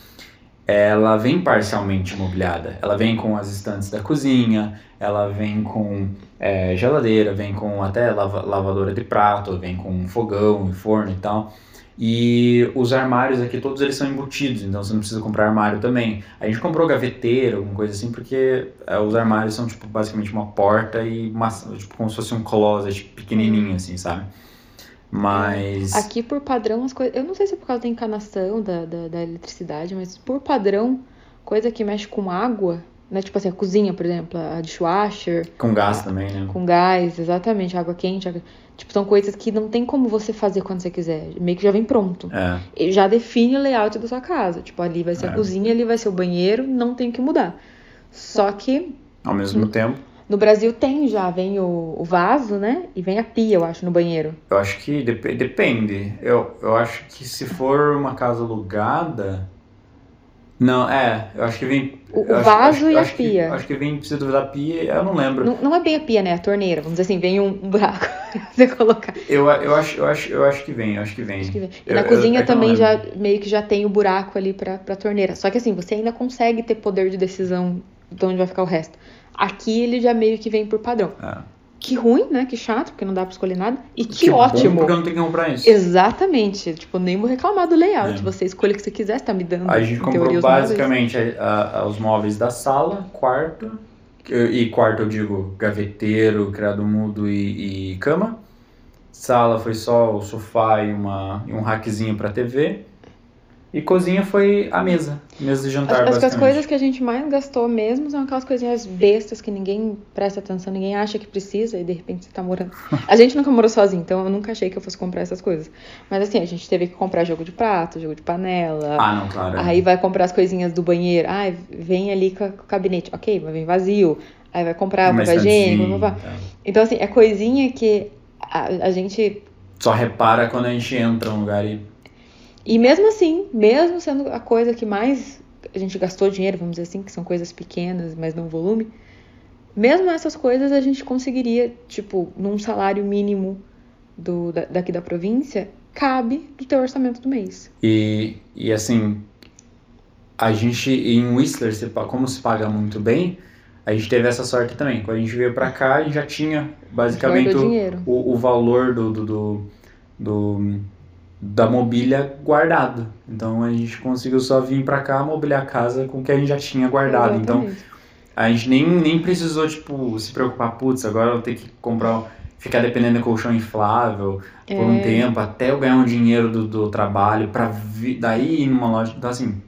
Ela vem parcialmente mobiliada. Ela vem com as estantes da cozinha, ela vem com é, geladeira, vem com até lava- lavadora de prato, vem com fogão, forno e tal. E os armários aqui, todos eles são embutidos, então você não precisa comprar armário também. A gente comprou gaveteiro, alguma coisa assim, porque é, os armários são, tipo, basicamente uma porta e uma, tipo, como se fosse um closet pequenininho, assim, sabe? Mas... Aqui, por padrão, as coisas. Eu não sei se é por causa da encanação da, da, da eletricidade, mas por padrão, coisa que mexe com água, né? Tipo assim, a cozinha, por exemplo, a dishwasher, Com gás também, né? com gás, exatamente, água quente. água- Tipo, são coisas que não tem como você fazer quando você quiser. Meio que já vem pronto. É, E já define o layout da sua casa. Tipo, ali vai ser É. a cozinha, ali vai ser o banheiro, não tem o que mudar. Só que ao mesmo tempo, no Brasil tem já, vem o, o vaso, né? E vem a pia, eu acho, no banheiro. eu acho que dep- depende. Eu, eu acho que se for uma casa alugada... Não, é, eu acho que vem... O- o vaso acho- e a acho que- pia. acho que vem, duvidar, da pia, eu não lembro. Não, não é bem a pia, né? A torneira. Vamos dizer assim, vem um, um buraco [LAUGHS] pra você colocar. Eu, eu, acho, eu, acho, eu acho que vem, eu acho que vem. Acho que vem. E Eu- na eu- cozinha é que eu também já meio que já tem o buraco ali pra, pra torneira. Só que assim, você ainda consegue ter poder de decisão de onde vai ficar o resto. Aqui ele já meio que vem por padrão. É. Que ruim, né? Que chato, porque não dá pra escolher nada. E que, Que bom, ótimo. porque eu não tenho que comprar isso. Exatamente. Tipo, nem vou reclamar do layout. É. Você escolhe o que você quiser, você tá me dando. A gente comprou teoria, os móveis. basicamente a- a- os móveis da sala, quarto, e quarto eu digo gaveteiro, criado mudo e, e cama. Sala foi só o sofá e, uma, e um rackzinho pra TV. E cozinha foi a mesa, mesa de jantar, Acho, que as coisas que a gente mais gastou mesmo são aquelas coisinhas bestas que ninguém presta atenção, ninguém acha que precisa e de repente você tá morando. [LAUGHS] A gente nunca morou sozinho, então eu nunca achei que eu fosse comprar essas coisas. Mas assim, a gente teve que comprar jogo de prato, jogo de panela. Ah, não, claro. Aí vai comprar as coisinhas do banheiro. Ai, vem ali com, o gabinete. Ok, mas vem vazio. Aí vai comprar papel higiênico. blá, blá, blá. tá. Então, assim, é coisinha que a, a gente. Só repara quando a gente entra num lugar e. E mesmo assim, mesmo sendo a coisa que mais a gente gastou dinheiro, vamos dizer assim, que são coisas pequenas, mas não volume, mesmo essas coisas a gente conseguiria, tipo, num salário mínimo do, da, daqui da província, cabe do teu orçamento do mês. E, e assim, a gente em Whistler, como se paga muito bem, a gente teve essa sorte também. Quando a gente veio para cá, a gente já tinha basicamente o, o, o, valor do, do, do, do, da mobília guardado. Então a gente conseguiu só vir para cá mobiliar a casa com o que a gente já tinha guardado. Então, Exatamente. Então a gente nem, nem precisou tipo se preocupar, putz, agora eu vou ter que comprar ficar dependendo do colchão inflável é. por um é. tempo até eu ganhar um dinheiro do, do trabalho para daí ir numa loja. Então assim,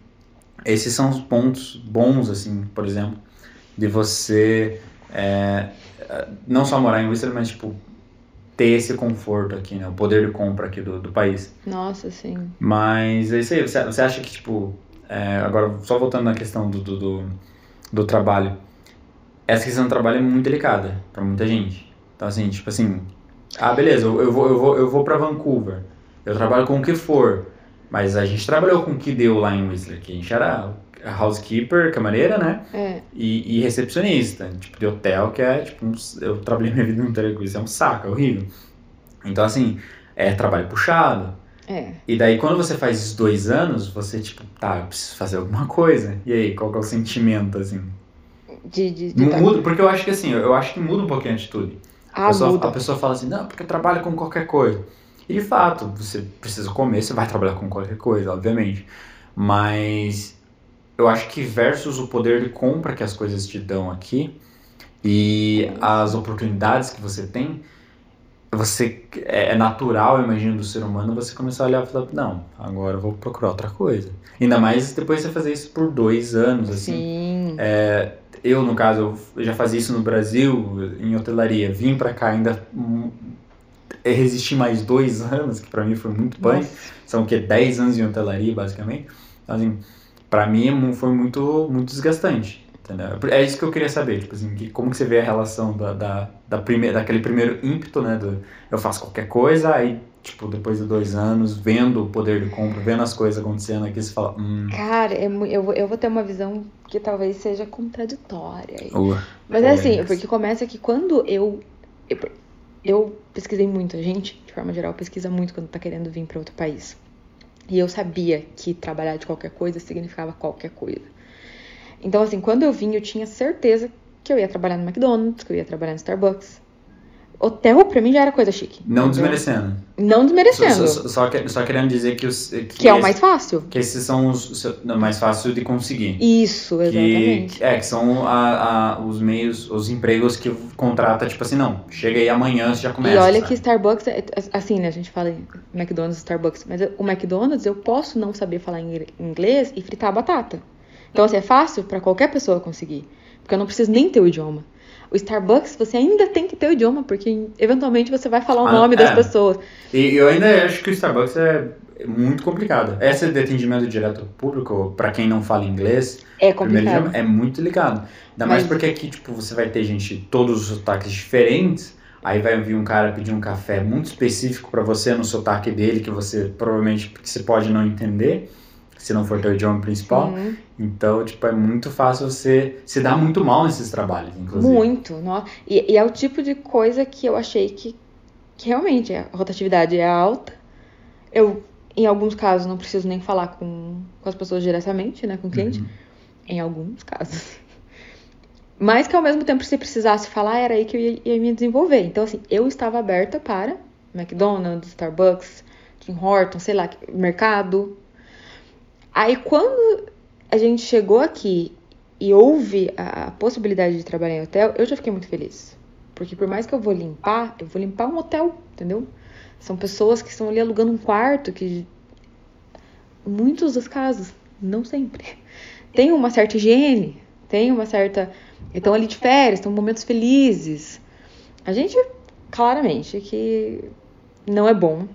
esses são os pontos bons, assim, por exemplo, de você é, não só morar em Whistler, mas, tipo, ter esse conforto aqui, né? O poder de compra aqui do, do país. Nossa, sim. Mas é isso aí. Você, você acha que, tipo, é, agora, só voltando na questão do, do, do, do trabalho, essa questão do trabalho é muito delicada para muita gente. Então, assim, tipo assim, ah, beleza, eu, eu vou, eu vou, eu vou para Vancouver, eu trabalho com o que for, mas a gente trabalhou com o que deu lá em Whistler, que a gente era housekeeper, camareira, né? É. E, e, recepcionista, tipo, de hotel, que é, tipo, um, eu trabalhei [LAUGHS] minha vida inteira com isso, é um saco, é horrível. Então, assim, é trabalho puxado. É. E daí, quando você faz esses dois anos, você, tipo, tá, eu preciso fazer alguma coisa. E aí, qual que é o sentimento, assim? De, de, de muda, tá... porque eu acho que, assim, eu acho que muda um pouquinho a atitude. Ah, a, pessoa, muda. a pessoa fala assim, não, porque eu trabalho com qualquer coisa. E de fato, você precisa comer, você vai trabalhar com qualquer coisa, obviamente. Mas eu acho que versus o poder de compra que as coisas te dão aqui e as oportunidades que você tem, você é, é natural, eu imagino, do ser humano você começar a olhar e falar, não, agora eu vou procurar outra coisa. Ainda mais depois você fazer isso por dois anos, assim. Sim. É, eu, no caso, eu já fazia isso no Brasil, em hotelaria, vim para cá ainda é resistir mais dois [LAUGHS] anos, que para mim foi muito punk. São o que? 10 anos em hotelaria, basicamente. Então, assim, pra mim foi muito, muito desgastante. Entendeu? É isso que eu queria saber, tipo assim, que, como que você vê a relação da, da, da primeira, daquele primeiro ímpeto, né, do eu faço qualquer coisa, aí, tipo, depois de dois anos, vendo o poder de compra, vendo as coisas acontecendo aqui, você fala, hum... Cara, é, eu, eu vou ter uma visão que talvez seja contraditória. Uh, Mas é assim, porque começa que quando eu, eu eu pesquisei muito, a gente, de forma geral, pesquisa muito quando tá querendo vir para outro país. E eu sabia que trabalhar de qualquer coisa significava qualquer coisa. Então, assim, quando eu vim, eu tinha certeza que eu ia trabalhar no McDonald's, que eu ia trabalhar no Starbucks, Hotel pra mim já era coisa chique. Não desmerecendo. Não desmerecendo. Só, só, só, só querendo dizer que os. Que, que é o mais fácil. Que esses são os. mais fácil de conseguir. Isso, exatamente. Que, é, que são a, a, os meios, os empregos que contrata, tipo assim, não, chega aí amanhã, você já começa. E olha sabe? que Starbucks, é, assim, né, a gente fala em McDonald's Starbucks, mas o McDonald's eu posso não saber falar inglês e fritar batata. Então, assim, é fácil para qualquer pessoa conseguir. Porque eu não preciso nem ter o idioma. O Starbucks, você ainda tem que ter o idioma, porque eventualmente você vai falar o ah, nome é. das pessoas. E eu ainda acho que o Starbucks é muito complicado. Essa de atendimento direto ao público, para quem não fala inglês, é complicado. é muito delicado. Ainda Mas... mais porque aqui, tipo, você vai ter gente, todos os sotaques diferentes, aí vai vir um cara pedir um café muito específico para você no sotaque dele, que você provavelmente você pode não entender se não for teu idioma principal. Uhum. Então, tipo, é muito fácil você se dar muito mal nesses trabalhos, inclusive. Muito. No... E, e, é o tipo de coisa que eu achei que, que realmente a rotatividade é alta. Eu, em alguns casos, não preciso nem falar com, com as pessoas diretamente, né, com o cliente. Uhum. Em alguns casos. [LAUGHS] Mas que ao mesmo tempo, se precisasse falar, era aí que eu ia, ia me desenvolver. Então, assim, eu estava aberta para McDonald's, Starbucks, Tim Hortons, sei lá, mercado, Aí quando a gente chegou aqui e houve a possibilidade de trabalhar em hotel, eu já fiquei muito feliz. Porque por mais que eu vou limpar, eu vou limpar um hotel, entendeu? São pessoas que estão ali alugando um quarto que muitos dos casos, não sempre, [LAUGHS] tem uma certa higiene, tem uma certa, estão ali de férias, estão momentos felizes. A gente claramente que não é bom,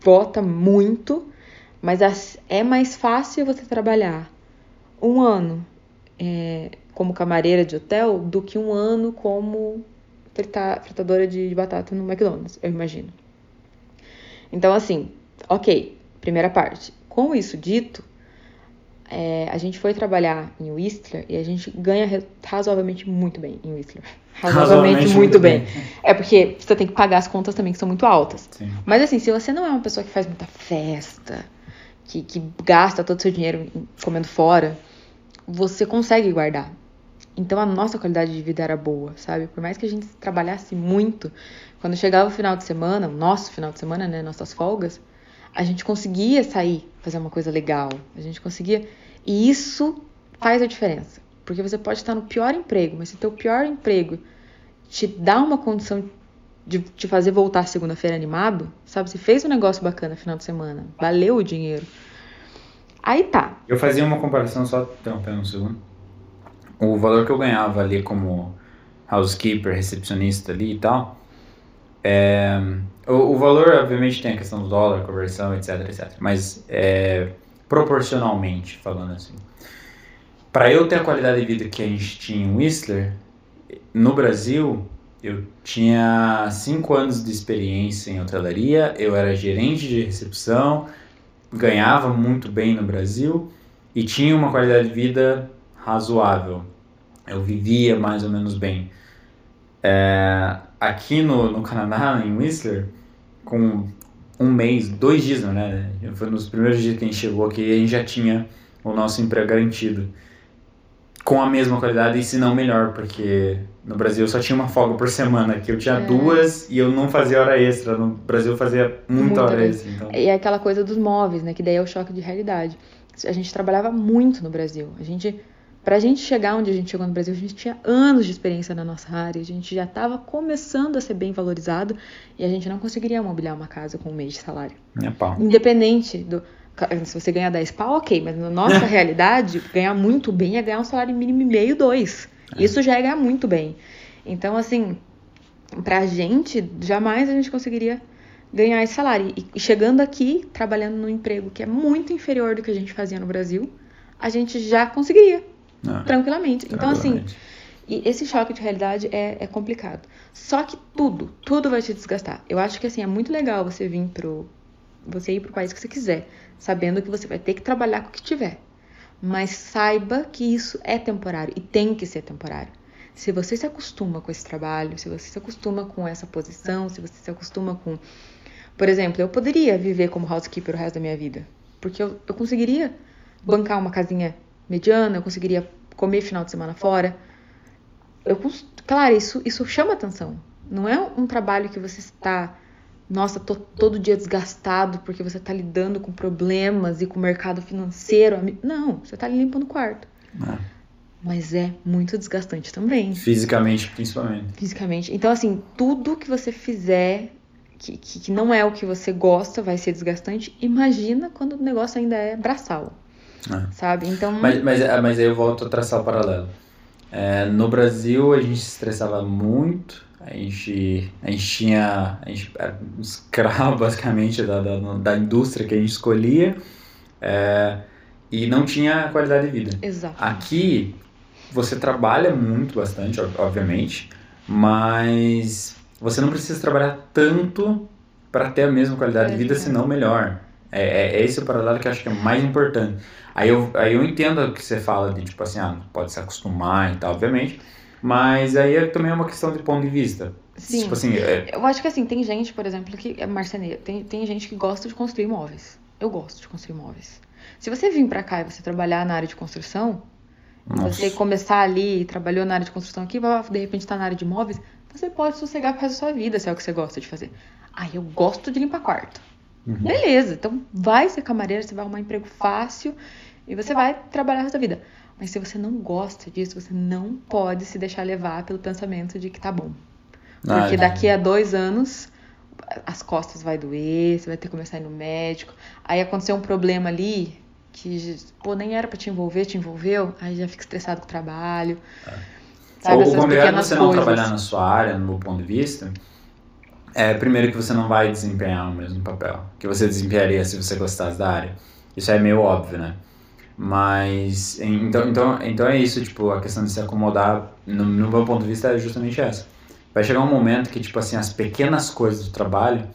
vota muito mas é mais fácil você trabalhar um ano é, como camareira de hotel do que um ano como frita, fritadora de, de batata no McDonald's, eu imagino. Então, assim, ok, Primeira parte. Com isso dito, é, a gente foi trabalhar em Whistler e a gente ganha razoavelmente muito bem em Whistler. [LAUGHS] Razoavelmente, razoavelmente muito, bem. bem. É porque você tem que pagar as contas também que são muito altas. Sim. Mas assim, se você não é uma pessoa que faz muita festa, que, que gasta todo o seu dinheiro comendo fora, você consegue guardar. Então a nossa qualidade de vida era boa, sabe? Por mais que a gente trabalhasse muito, quando chegava o final de semana, o nosso final de semana, né, nossas folgas, a gente conseguia sair, fazer uma coisa legal. A gente conseguia. E isso faz a diferença. Porque você pode estar no pior emprego, mas se teu pior emprego te dá uma condição de te fazer voltar segunda-feira animado, sabe? Você fez um negócio bacana no final de semana, valeu o dinheiro. Aí tá. Eu fazia uma comparação só, interrompendo um segundo. O valor que eu ganhava ali como housekeeper, recepcionista ali e tal, é, o, o, valor, obviamente, tem a questão do dólar, conversão, etc, etc. Mas é, proporcionalmente, falando assim. Para eu ter a qualidade de vida que a gente tinha em Whistler, no Brasil, eu tinha cinco anos de experiência em hotelaria, eu era gerente de recepção, ganhava muito bem no Brasil e tinha uma qualidade de vida razoável. Eu vivia mais ou menos bem. É, aqui no, no Canadá, em Whistler, com um mês, dois dias, né? Foi nos primeiros dias que a gente chegou aqui, a gente já tinha o nosso emprego garantido. Com a mesma qualidade e se não melhor, porque no Brasil eu só tinha uma folga por semana, aqui eu tinha é. duas e eu não fazia hora extra. No Brasil eu fazia muita, muita hora extra. Então. E é aquela coisa dos móveis, né? Que daí é o choque de realidade. A gente trabalhava muito no Brasil. A gente para a gente chegar onde a gente chegou no Brasil, a gente tinha anos de experiência na nossa área, a gente já estava começando a ser bem valorizado e a gente não conseguiria mobiliar uma casa com um mês de salário. É pau. Independente do. Se você ganhar 10 pau, ok, mas na nossa [LAUGHS] realidade, ganhar muito bem é ganhar um salário mínimo e meio, dois. É. Isso já é ganhar muito bem. Então, assim, pra gente, jamais a gente conseguiria ganhar esse salário. E chegando aqui, trabalhando num emprego que é muito inferior do que a gente fazia no Brasil, a gente já conseguiria ah, tranquilamente. Então, assim, e esse choque de realidade é, é complicado. Só que tudo, tudo vai te desgastar. Eu acho que, assim, é muito legal você vir pro... Você ir pro país que você quiser, sabendo que você vai ter que trabalhar com o que tiver. Mas saiba que isso é temporário e tem que ser temporário. Se você se acostuma com esse trabalho, se você se acostuma com essa posição, se você se acostuma com. Por exemplo, eu poderia viver como housekeeper o resto da minha vida. Porque eu, eu conseguiria bancar uma casinha mediana, eu conseguiria comer final de semana fora. Eu, claro, isso, isso chama atenção. Não é um trabalho que você está, nossa, tô todo dia desgastado porque você está lidando com problemas e com o mercado financeiro. Não, você está limpando o quarto. É. Mas é muito desgastante também. Fisicamente, principalmente. Fisicamente. Então, assim, tudo que você fizer que, que, que não é o que você gosta vai ser desgastante. Imagina quando o negócio ainda é braçal. É. Sabe? Então. Mas, mas, é, mas aí eu volto a traçar o paralelo. É, no Brasil a gente se estressava muito, a gente, a gente tinha. A gente era um escravo basicamente da, da, da indústria que a gente escolhia é, e não tinha qualidade de vida. Exato. Aqui você trabalha muito, bastante, obviamente, mas você não precisa trabalhar tanto para ter a mesma qualidade de vida, senão melhor. É, é, é, esse o paralelo que eu acho que é mais importante. Aí eu, aí eu entendo o que você fala de, tipo assim, ah, pode se acostumar e tal, obviamente. Mas aí é, também é uma questão de ponto de vista. Sim. Tipo assim, é... Eu acho que assim, tem gente, por exemplo, que é marceneiro. Tem, tem gente que gosta de construir móveis. Eu gosto de construir móveis. Se você vir para cá e você trabalhar na área de construção, Nossa. você começar ali, trabalhou na área de construção aqui, de repente tá na área de móveis, você pode sossegar pro resto da sua vida, se é o que você gosta de fazer. Ah, eu gosto de limpar quarto. Uhum. Beleza, então vai ser camareira, você vai arrumar um emprego fácil e você vai trabalhar essa vida. Mas se você não gosta disso, você não pode se deixar levar pelo pensamento de que tá bom. Porque ah, daqui a dois anos as costas vai doer, você vai ter que começar a ir no médico. Aí aconteceu um problema ali que, pô, nem era para te envolver, te envolveu, aí já fica estressado com o trabalho. É. Sabe, Ou como é você não trabalhar na sua área, no meu ponto de vista, é, primeiro que você não vai desempenhar o mesmo papel que você desempenharia se você gostasse da área. Isso é meio óbvio, né? Mas, então, então, então é isso, tipo, a questão de se acomodar, no, no meu ponto de vista, é justamente essa. Vai chegar um momento que, tipo assim, as pequenas coisas do trabalho,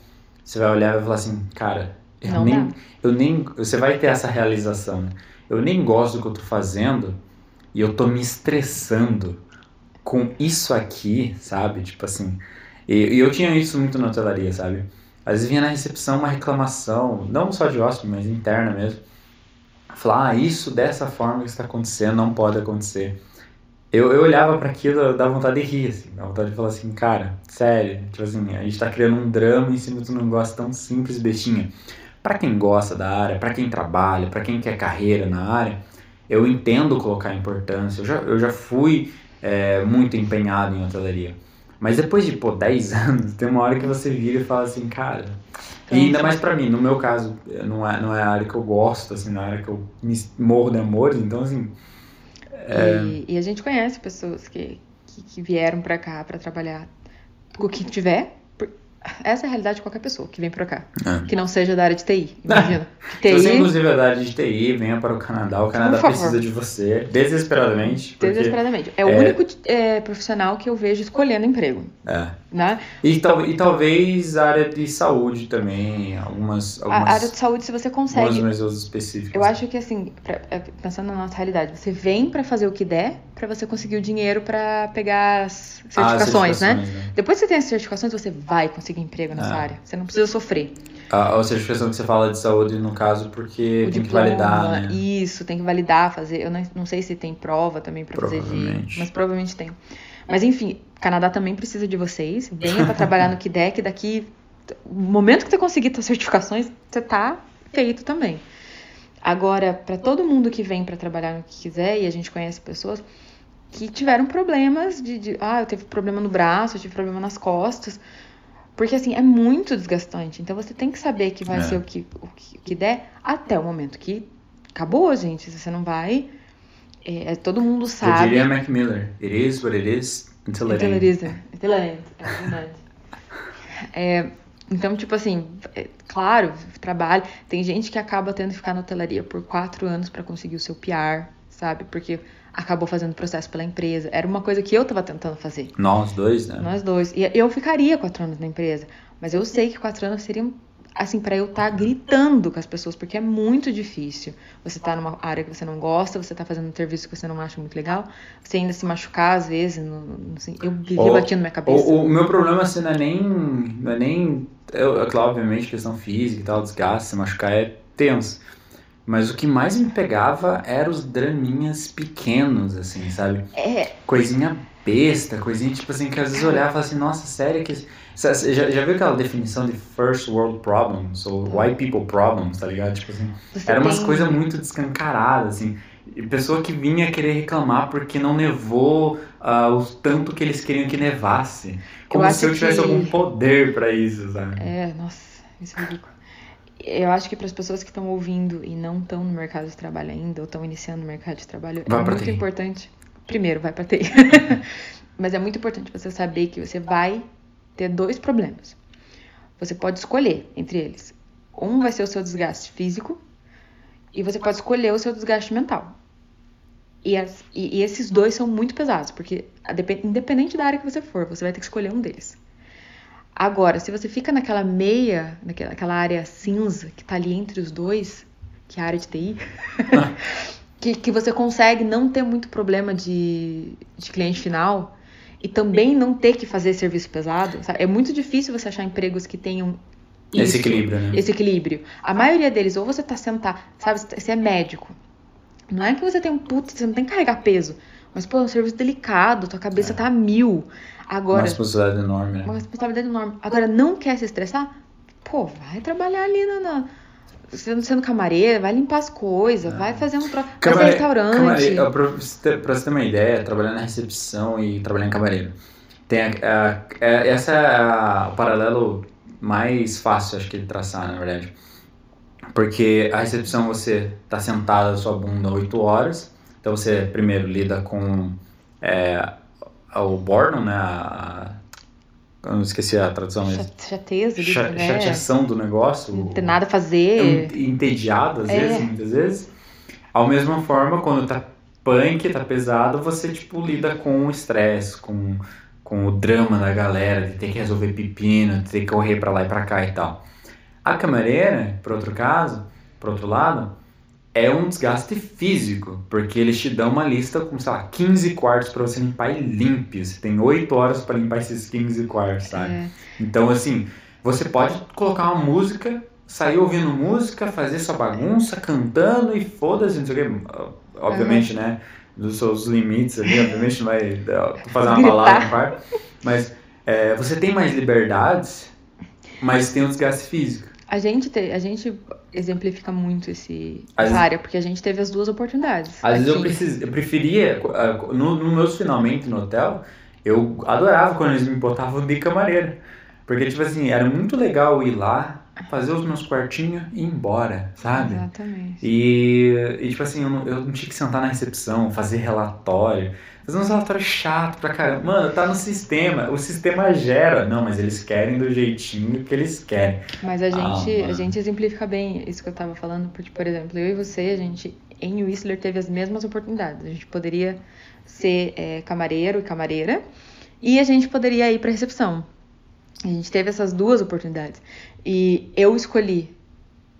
você vai olhar e vai falar assim, cara, Eu Não nem, dá. eu nem. Você vai ter essa realização. né? Eu nem gosto do que eu tô fazendo e eu tô me estressando com isso aqui, sabe? Tipo assim. E, e eu tinha isso muito na hotelaria, sabe? Às vezes vinha na recepção uma reclamação, não só de hóspede, mas interna mesmo. Falar, ah, isso dessa forma que está acontecendo não pode acontecer. Eu, eu olhava para aquilo, dava vontade de rir, assim, dava vontade de falar assim, cara, sério, tipo assim, a gente tá criando um drama em cima de um negócio tão simples, bestinha. Pra quem gosta da área, pra quem trabalha, pra quem quer carreira na área, eu entendo colocar importância. Eu já, eu já fui é, muito empenhado em hotelaria. Mas depois de, pô, 10 [LAUGHS] anos, tem uma hora que você vira e fala assim, cara. E ainda mais pra mim, no meu caso, não é, não é a área que eu gosto, assim, não é área que eu me morro de amores, então assim. E, e a gente conhece pessoas que, que, que vieram pra cá pra trabalhar com o que tiver. Essa é a realidade de qualquer pessoa que vem pra cá. É. Que não seja da área de TI. Imagina. [LAUGHS] Se você, TI, inclusive, é da área de TI, venha para o Canadá. O Canadá precisa de você desesperadamente. Desesperadamente. É o é- único é, profissional que eu vejo escolhendo emprego. É. Né? E, tal, e talvez a área de saúde também, algumas, A algumas, área de saúde, se você algumas consegue. museus específicos. Eu acho que assim, pra- é, pensando na nossa realidade, você vem pra fazer o que der pra você conseguir o dinheiro pra pegar as Ah, certificações, né? certificações, Depois que você tem as certificações, você vai conseguir emprego nessa Ah. área. Você não precisa sofrer. A, a certificação que você fala de saúde, no caso, porque o tem diploma, que validar, né? isso, tem que validar, fazer. Eu não, não sei se tem prova também pra fazer de. Mas provavelmente tem. Mas enfim, Canadá também precisa de vocês. [LAUGHS] Venha pra trabalhar no que daqui. O momento que você conseguir suas certificações, você tá feito também. Agora, pra todo mundo que vem pra trabalhar no que quiser, e a gente conhece pessoas que tiveram problemas de, de. Ah, eu tive problema no braço, eu tive problema nas costas. Porque assim, é muito desgastante. Então você tem que saber que vai É. ser o que, o que, o que der até o momento que acabou, gente. Você não vai. é, todo mundo Eu sabe. diria Mac Miller. It is what it is until it ain't. Intelligência. Excelente. É verdade. [LAUGHS] É, então, tipo assim, é, claro, trabalho. Tem gente que acaba tendo que ficar na hotelaria por quatro anos pra conseguir o seu PR, sabe? Porque acabou fazendo processo pela empresa. Era uma coisa que eu tava tentando fazer. Nós dois, né? Nós dois. E eu ficaria quatro anos na empresa. Mas eu sei que quatro anos seriam, assim, pra eu estar gritando com as pessoas, porque é muito difícil. Você tá numa área que você não gosta, você tá fazendo um serviço que você não acha muito legal, você ainda se machucar às vezes. No, no- assim, eu vivia batendo minha cabeça. O, o meu problema assim, não é nem. Não é nem. Eu, é claro, obviamente, questão física e tal, desgaste, se machucar é tenso. Mas o que mais me pegava eram os draminhas pequenos, assim, sabe? É, Coisinha besta, coisinha tipo assim, que às vezes eu olhava e falava assim, nossa, sério que. Você já, já viu aquela definição de first world problems? Ou white people problems, tá ligado? Tipo assim. Era umas coisas muito descancaradas, assim. Pessoa que vinha querer reclamar porque não nevou ah, o tanto que eles queriam que nevasse. Como se eu tivesse que- algum poder pra isso, sabe? É, nossa, isso é ridículo. Eu acho que para as pessoas que estão ouvindo e não estão no mercado de trabalho ainda, ou estão iniciando no mercado de trabalho, Vai é muito TI. importante. Primeiro, vai para TI. [LAUGHS] Mas é muito importante você saber que você vai ter dois problemas. Você pode escolher entre eles. Um vai ser o seu desgaste físico e você pode escolher o seu desgaste mental. E, as- e- e esses dois são muito pesados, porque independente da área que você for, você vai ter que escolher um deles. Agora, se você fica naquela meia, naquela aquela área cinza que tá ali entre os dois, que é a área de TI, [LAUGHS] que, que você consegue não ter muito problema de, de cliente final e também não ter que fazer serviço pesado, sabe? É muito difícil você achar empregos que tenham Esse isso, equilíbrio, né? esse equilíbrio. A maioria deles, ou você tá sentado, sabe, você é médico. Não é que você tem um puto, você não tem que carregar peso. Mas, pô, é um serviço delicado, tua cabeça É. tá a mil. Uma Agora, responsabilidade enorme, né? uma responsabilidade enorme. Agora, não quer se estressar? Pô, vai trabalhar ali na. na- sendo, sendo camareira, vai limpar as coisas, vai fazer um ser Camare- restaurante. camare- Pra você ter- pra você ter uma ideia, trabalhar na recepção e trabalhar em camareiro. Tem a, a- é- essa é a- o paralelo mais fácil, acho que, de traçar, na verdade. Porque a recepção você tá sentada na sua bunda 8 horas, então você primeiro lida com é, o boredom, né? A, a- eu não esqueci a tradução, Cha- Chateza, cha- né? chateação do negócio. Não tem nada a fazer. en- entediado às É. vezes, muitas vezes. Ao mesma forma, quando tá punk, tá pesado, você tipo lida com o estresse, com, com o drama da galera, de ter que resolver pepino, de ter que correr pra lá e pra cá e tal. A camareira, por outro caso, por outro lado, é um desgaste físico, porque eles te dão uma lista com, sei lá, 15 quartos para você limpar e limpe. Você tem 8 horas para limpar esses 15 quartos, sabe? É. Então, assim, você pode colocar uma música, sair ouvindo música, fazer sua bagunça, cantando e foda-se, não sei o quê. Obviamente, uhum. né? Dos seus limites ali, obviamente não vai [LAUGHS] fazer uma balada no quarto. Mas é, você tem mais liberdades, mas tem um desgaste físico. A gente, te, a gente exemplifica muito esse, essa área, porque a gente teve as duas oportunidades. Às vezes eu, precis, eu preferia, no, no meus finalmente no hotel, eu adorava quando eles me botavam de camareira. Porque, tipo assim, era muito legal ir lá, fazer os meus quartinhos e ir embora, sabe? Exatamente. E, e tipo assim, eu não, eu não tinha que sentar na recepção, fazer relatório. Fazer uns relatórios chato pra caramba. Mano, tá no sistema. O sistema gera. Não, mas eles querem do jeitinho que eles querem. Mas a gente, ah, a gente exemplifica bem isso que eu tava falando. Porque, por exemplo, eu e você, a gente em Whistler teve as mesmas oportunidades. A gente poderia ser é, camareiro e camareira. E a gente poderia ir pra recepção. A gente teve essas duas oportunidades. E eu escolhi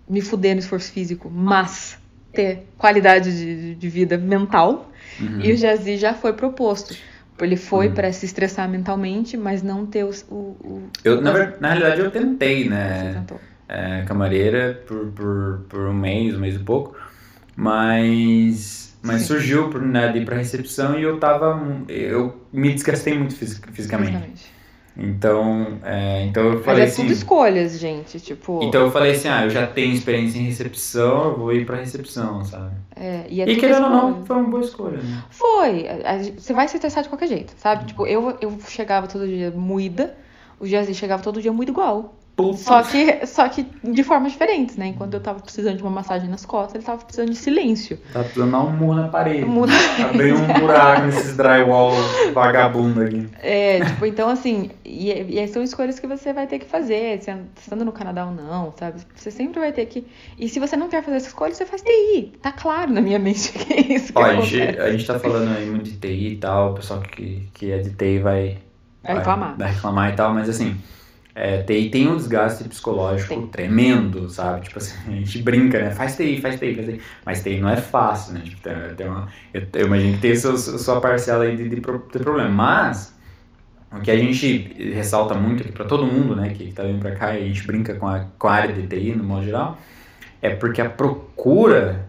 me fuder no esforço físico, mas ter qualidade de, de vida mental. Uhum. E o Jazzy já foi proposto. Ele foi uhum. para se estressar mentalmente, mas não ter o. o, o eu, na, na, realidade, eu tentei, né? É, camareira por, por, por um mês, um mês e pouco. Mas. Mas Sim. surgiu oportunidade de ir pra recepção e eu tava. Eu me desgastei muito fisicamente. fisicamente. Então, é, então eu falei Mas é assim, tudo escolhas, gente, tipo... Então eu falei assim, ah, eu já tenho experiência em recepção, eu vou ir pra recepção, sabe? É, e, é e querendo ou não, foi uma boa escolha, né? Foi, você vai se testar de qualquer jeito, sabe? Uhum. Tipo, eu, eu chegava todo dia moída, o Jazzy chegava todo dia moído igual. Só que, só que de formas diferentes, né? Enquanto eu tava precisando de uma massagem nas costas, ele tava precisando de silêncio. Tá precisando dar um murro na parede. Um Abrir um buraco nesses drywall vagabundo aqui. É, tipo, então assim, e, e são escolhas que você vai ter que fazer, estando no Canadá ou não, sabe? Você sempre vai ter que. E se você não quer fazer essa escolha, você faz TI. Tá claro na minha mente que é isso que Ó, a, gente, a gente tá falando aí muito de TI e tal, o pessoal que, que é de TI vai. Vai reclamar. Vai reclamar e tal, mas assim. É, TI tem um desgaste psicológico tem. tremendo, sabe? Tipo assim, a gente brinca, né? Faz TI, faz TI, faz TI. Mas TI não é fácil, né? Tipo, tem, tem uma, eu, eu, imagino que tem sua, sua parcela aí de, de, de problema. Mas, o que a gente ressalta muito aqui para todo mundo, né? Que, tá vindo para cá e a gente brinca com a, com a área de TI, no modo geral, é porque a procura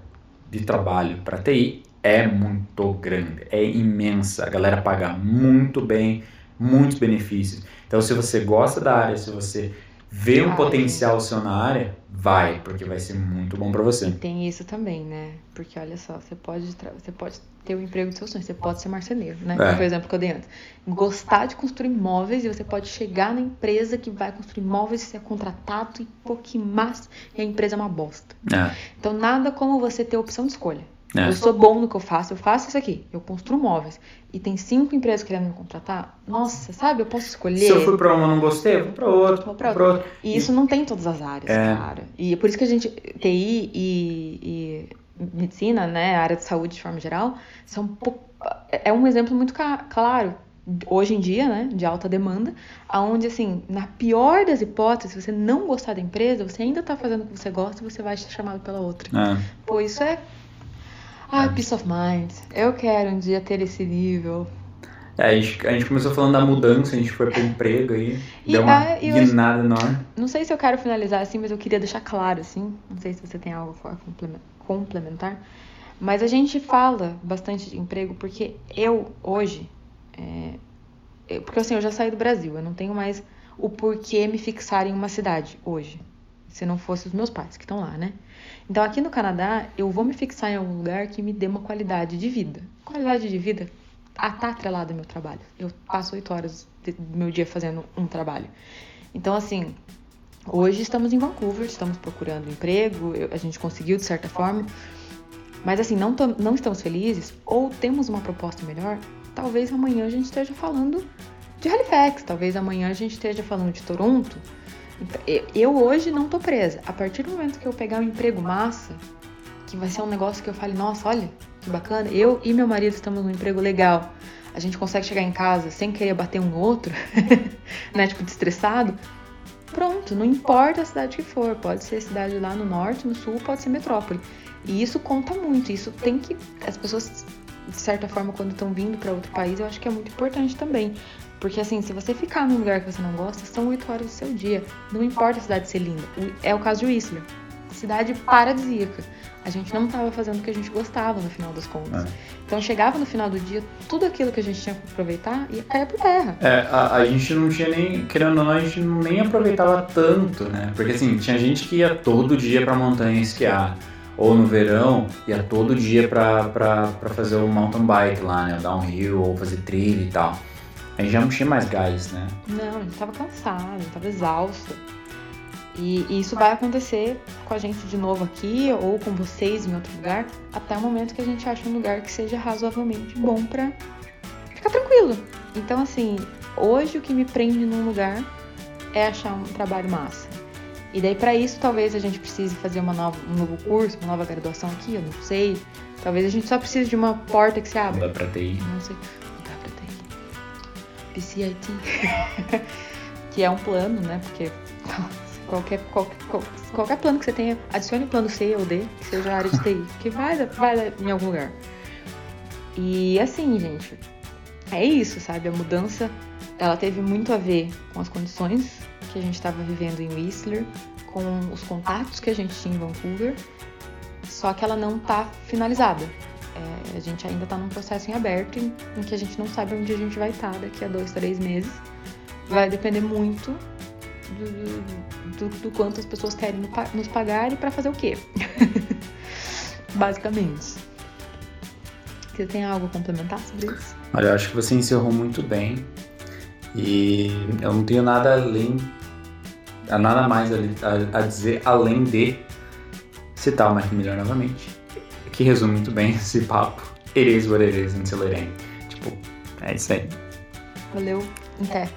de trabalho para TI é muito grande, é imensa. A galera paga muito bem, muitos benefícios. Então, se você gosta da área, se você vê um potencial seu na área, vai, porque vai ser muito bom para você. E tem isso também, né? Porque olha só, você pode, você pode ter o emprego dos seus sonhos, você pode ser marceneiro, né? É. Por exemplo, que eu dei antes. Gostar de construir móveis e você pode chegar na empresa que vai construir móveis e ser contratado e pô, que massa, e a empresa é uma bosta. É. Então, nada como você ter opção de escolha. É. Eu sou bom no que eu faço, eu faço isso aqui, eu construo móveis. E tem cinco empresas querendo me contratar. Nossa, sabe? Eu posso escolher. Se eu fui pra uma e não gostei, eu vou pra outra. Vou pra outra. Outro. E isso não tem em todas as áreas, é. cara. E é por isso que a gente, TI e, e medicina, né, a área de saúde de forma geral, são é um exemplo muito claro hoje em dia, né, de alta demanda, aonde assim, na pior das hipóteses, se você não gostar da empresa, você ainda tá fazendo o que você gosta e você vai ser chamado pela outra. É. Pô, isso é ah, peace of mind. Eu quero um dia ter esse nível. É, a, gente, a gente começou falando da mudança, a gente foi pro emprego aí, e, deu uma ah, guinada enorme. Não sei se eu quero finalizar assim, mas eu queria deixar claro, assim, não sei se você tem algo a complementar, mas a gente fala bastante de emprego porque eu, hoje, é, eu, porque assim, eu já saí do Brasil, eu não tenho mais o porquê me fixar em uma cidade hoje, se não fosse os meus pais que estão lá, né? Então, aqui no Canadá, eu vou me fixar em algum lugar que me dê uma qualidade de vida. Qualidade de vida está atrelada ao meu trabalho. Eu passo oito horas do meu dia fazendo um trabalho. Então, assim, hoje estamos em Vancouver, estamos procurando emprego, a gente conseguiu de certa forma. Mas, assim, não, não estamos felizes ou temos uma proposta melhor, talvez amanhã a gente esteja falando de Halifax, talvez amanhã a gente esteja falando de Toronto eu hoje não tô presa. A partir do momento que eu pegar um emprego massa, que vai ser um negócio que eu fale, nossa, olha, que bacana, eu e meu marido estamos num emprego legal. A gente consegue chegar em casa sem querer bater um no outro, [LAUGHS] né? Tipo, destressado. Pronto, não importa a cidade que for, pode ser cidade lá no norte, no sul, pode ser metrópole. E isso conta muito, isso tem que. As pessoas, de certa forma, quando estão vindo para outro país, eu acho que é muito importante também. Porque assim, se você ficar num lugar que você não gosta, são oito horas do seu dia. Não importa a cidade ser linda. É o caso de Whistler. Cidade paradisíaca. A gente não estava fazendo o que a gente gostava no final das contas. É. Então chegava no final do dia, tudo aquilo que a gente tinha que aproveitar ia cair por terra. É, a, a gente não tinha nem, querendo ou não, a gente nem aproveitava tanto, né? Porque assim, tinha gente que ia todo dia pra montanha esquiar ou no verão ia todo dia para fazer o mountain bike lá, né? Downhill ou fazer trilha e tal. A gente já não tinha mais gás, né? Não, a gente tava cansado, tava exausto. E, e, isso vai acontecer com a gente de novo aqui ou com vocês em outro lugar, até o momento que a gente acha um lugar que seja razoavelmente bom pra ficar tranquilo. Então, assim, hoje o que me prende num lugar é achar um trabalho massa. E daí, para isso, talvez a gente precise fazer uma nova, um novo curso, uma nova graduação aqui, eu não sei. Talvez a gente só precise de uma porta que se abra. Não dá pra TI. Não sei. PCIT. [LAUGHS] que é um plano, né? Porque qualquer, qualquer, qualquer plano que você tenha, adicione o plano C ou D, que seja a área de TI, que vai, vai em algum lugar. E assim, gente, é isso, sabe? A mudança, ela teve muito a ver com as condições que a gente estava vivendo em Whistler, com os contatos que a gente tinha em Vancouver, só que ela não está finalizada. É, a gente ainda está num processo em aberto em, em, que a gente não sabe onde a gente vai estar tá daqui a dois, três meses. Vai depender muito do, do, do quanto as pessoas querem nos pagar e para fazer o quê. [LAUGHS] Basicamente. Você tem algo a complementar sobre isso? Olha, eu acho que você encerrou muito bem. E eu não tenho nada além nada mais a, a, dizer além de citar o Mac Miller novamente, que resume muito bem esse papo. It is what it is until it ain't. Tipo, é isso aí. Valeu, até.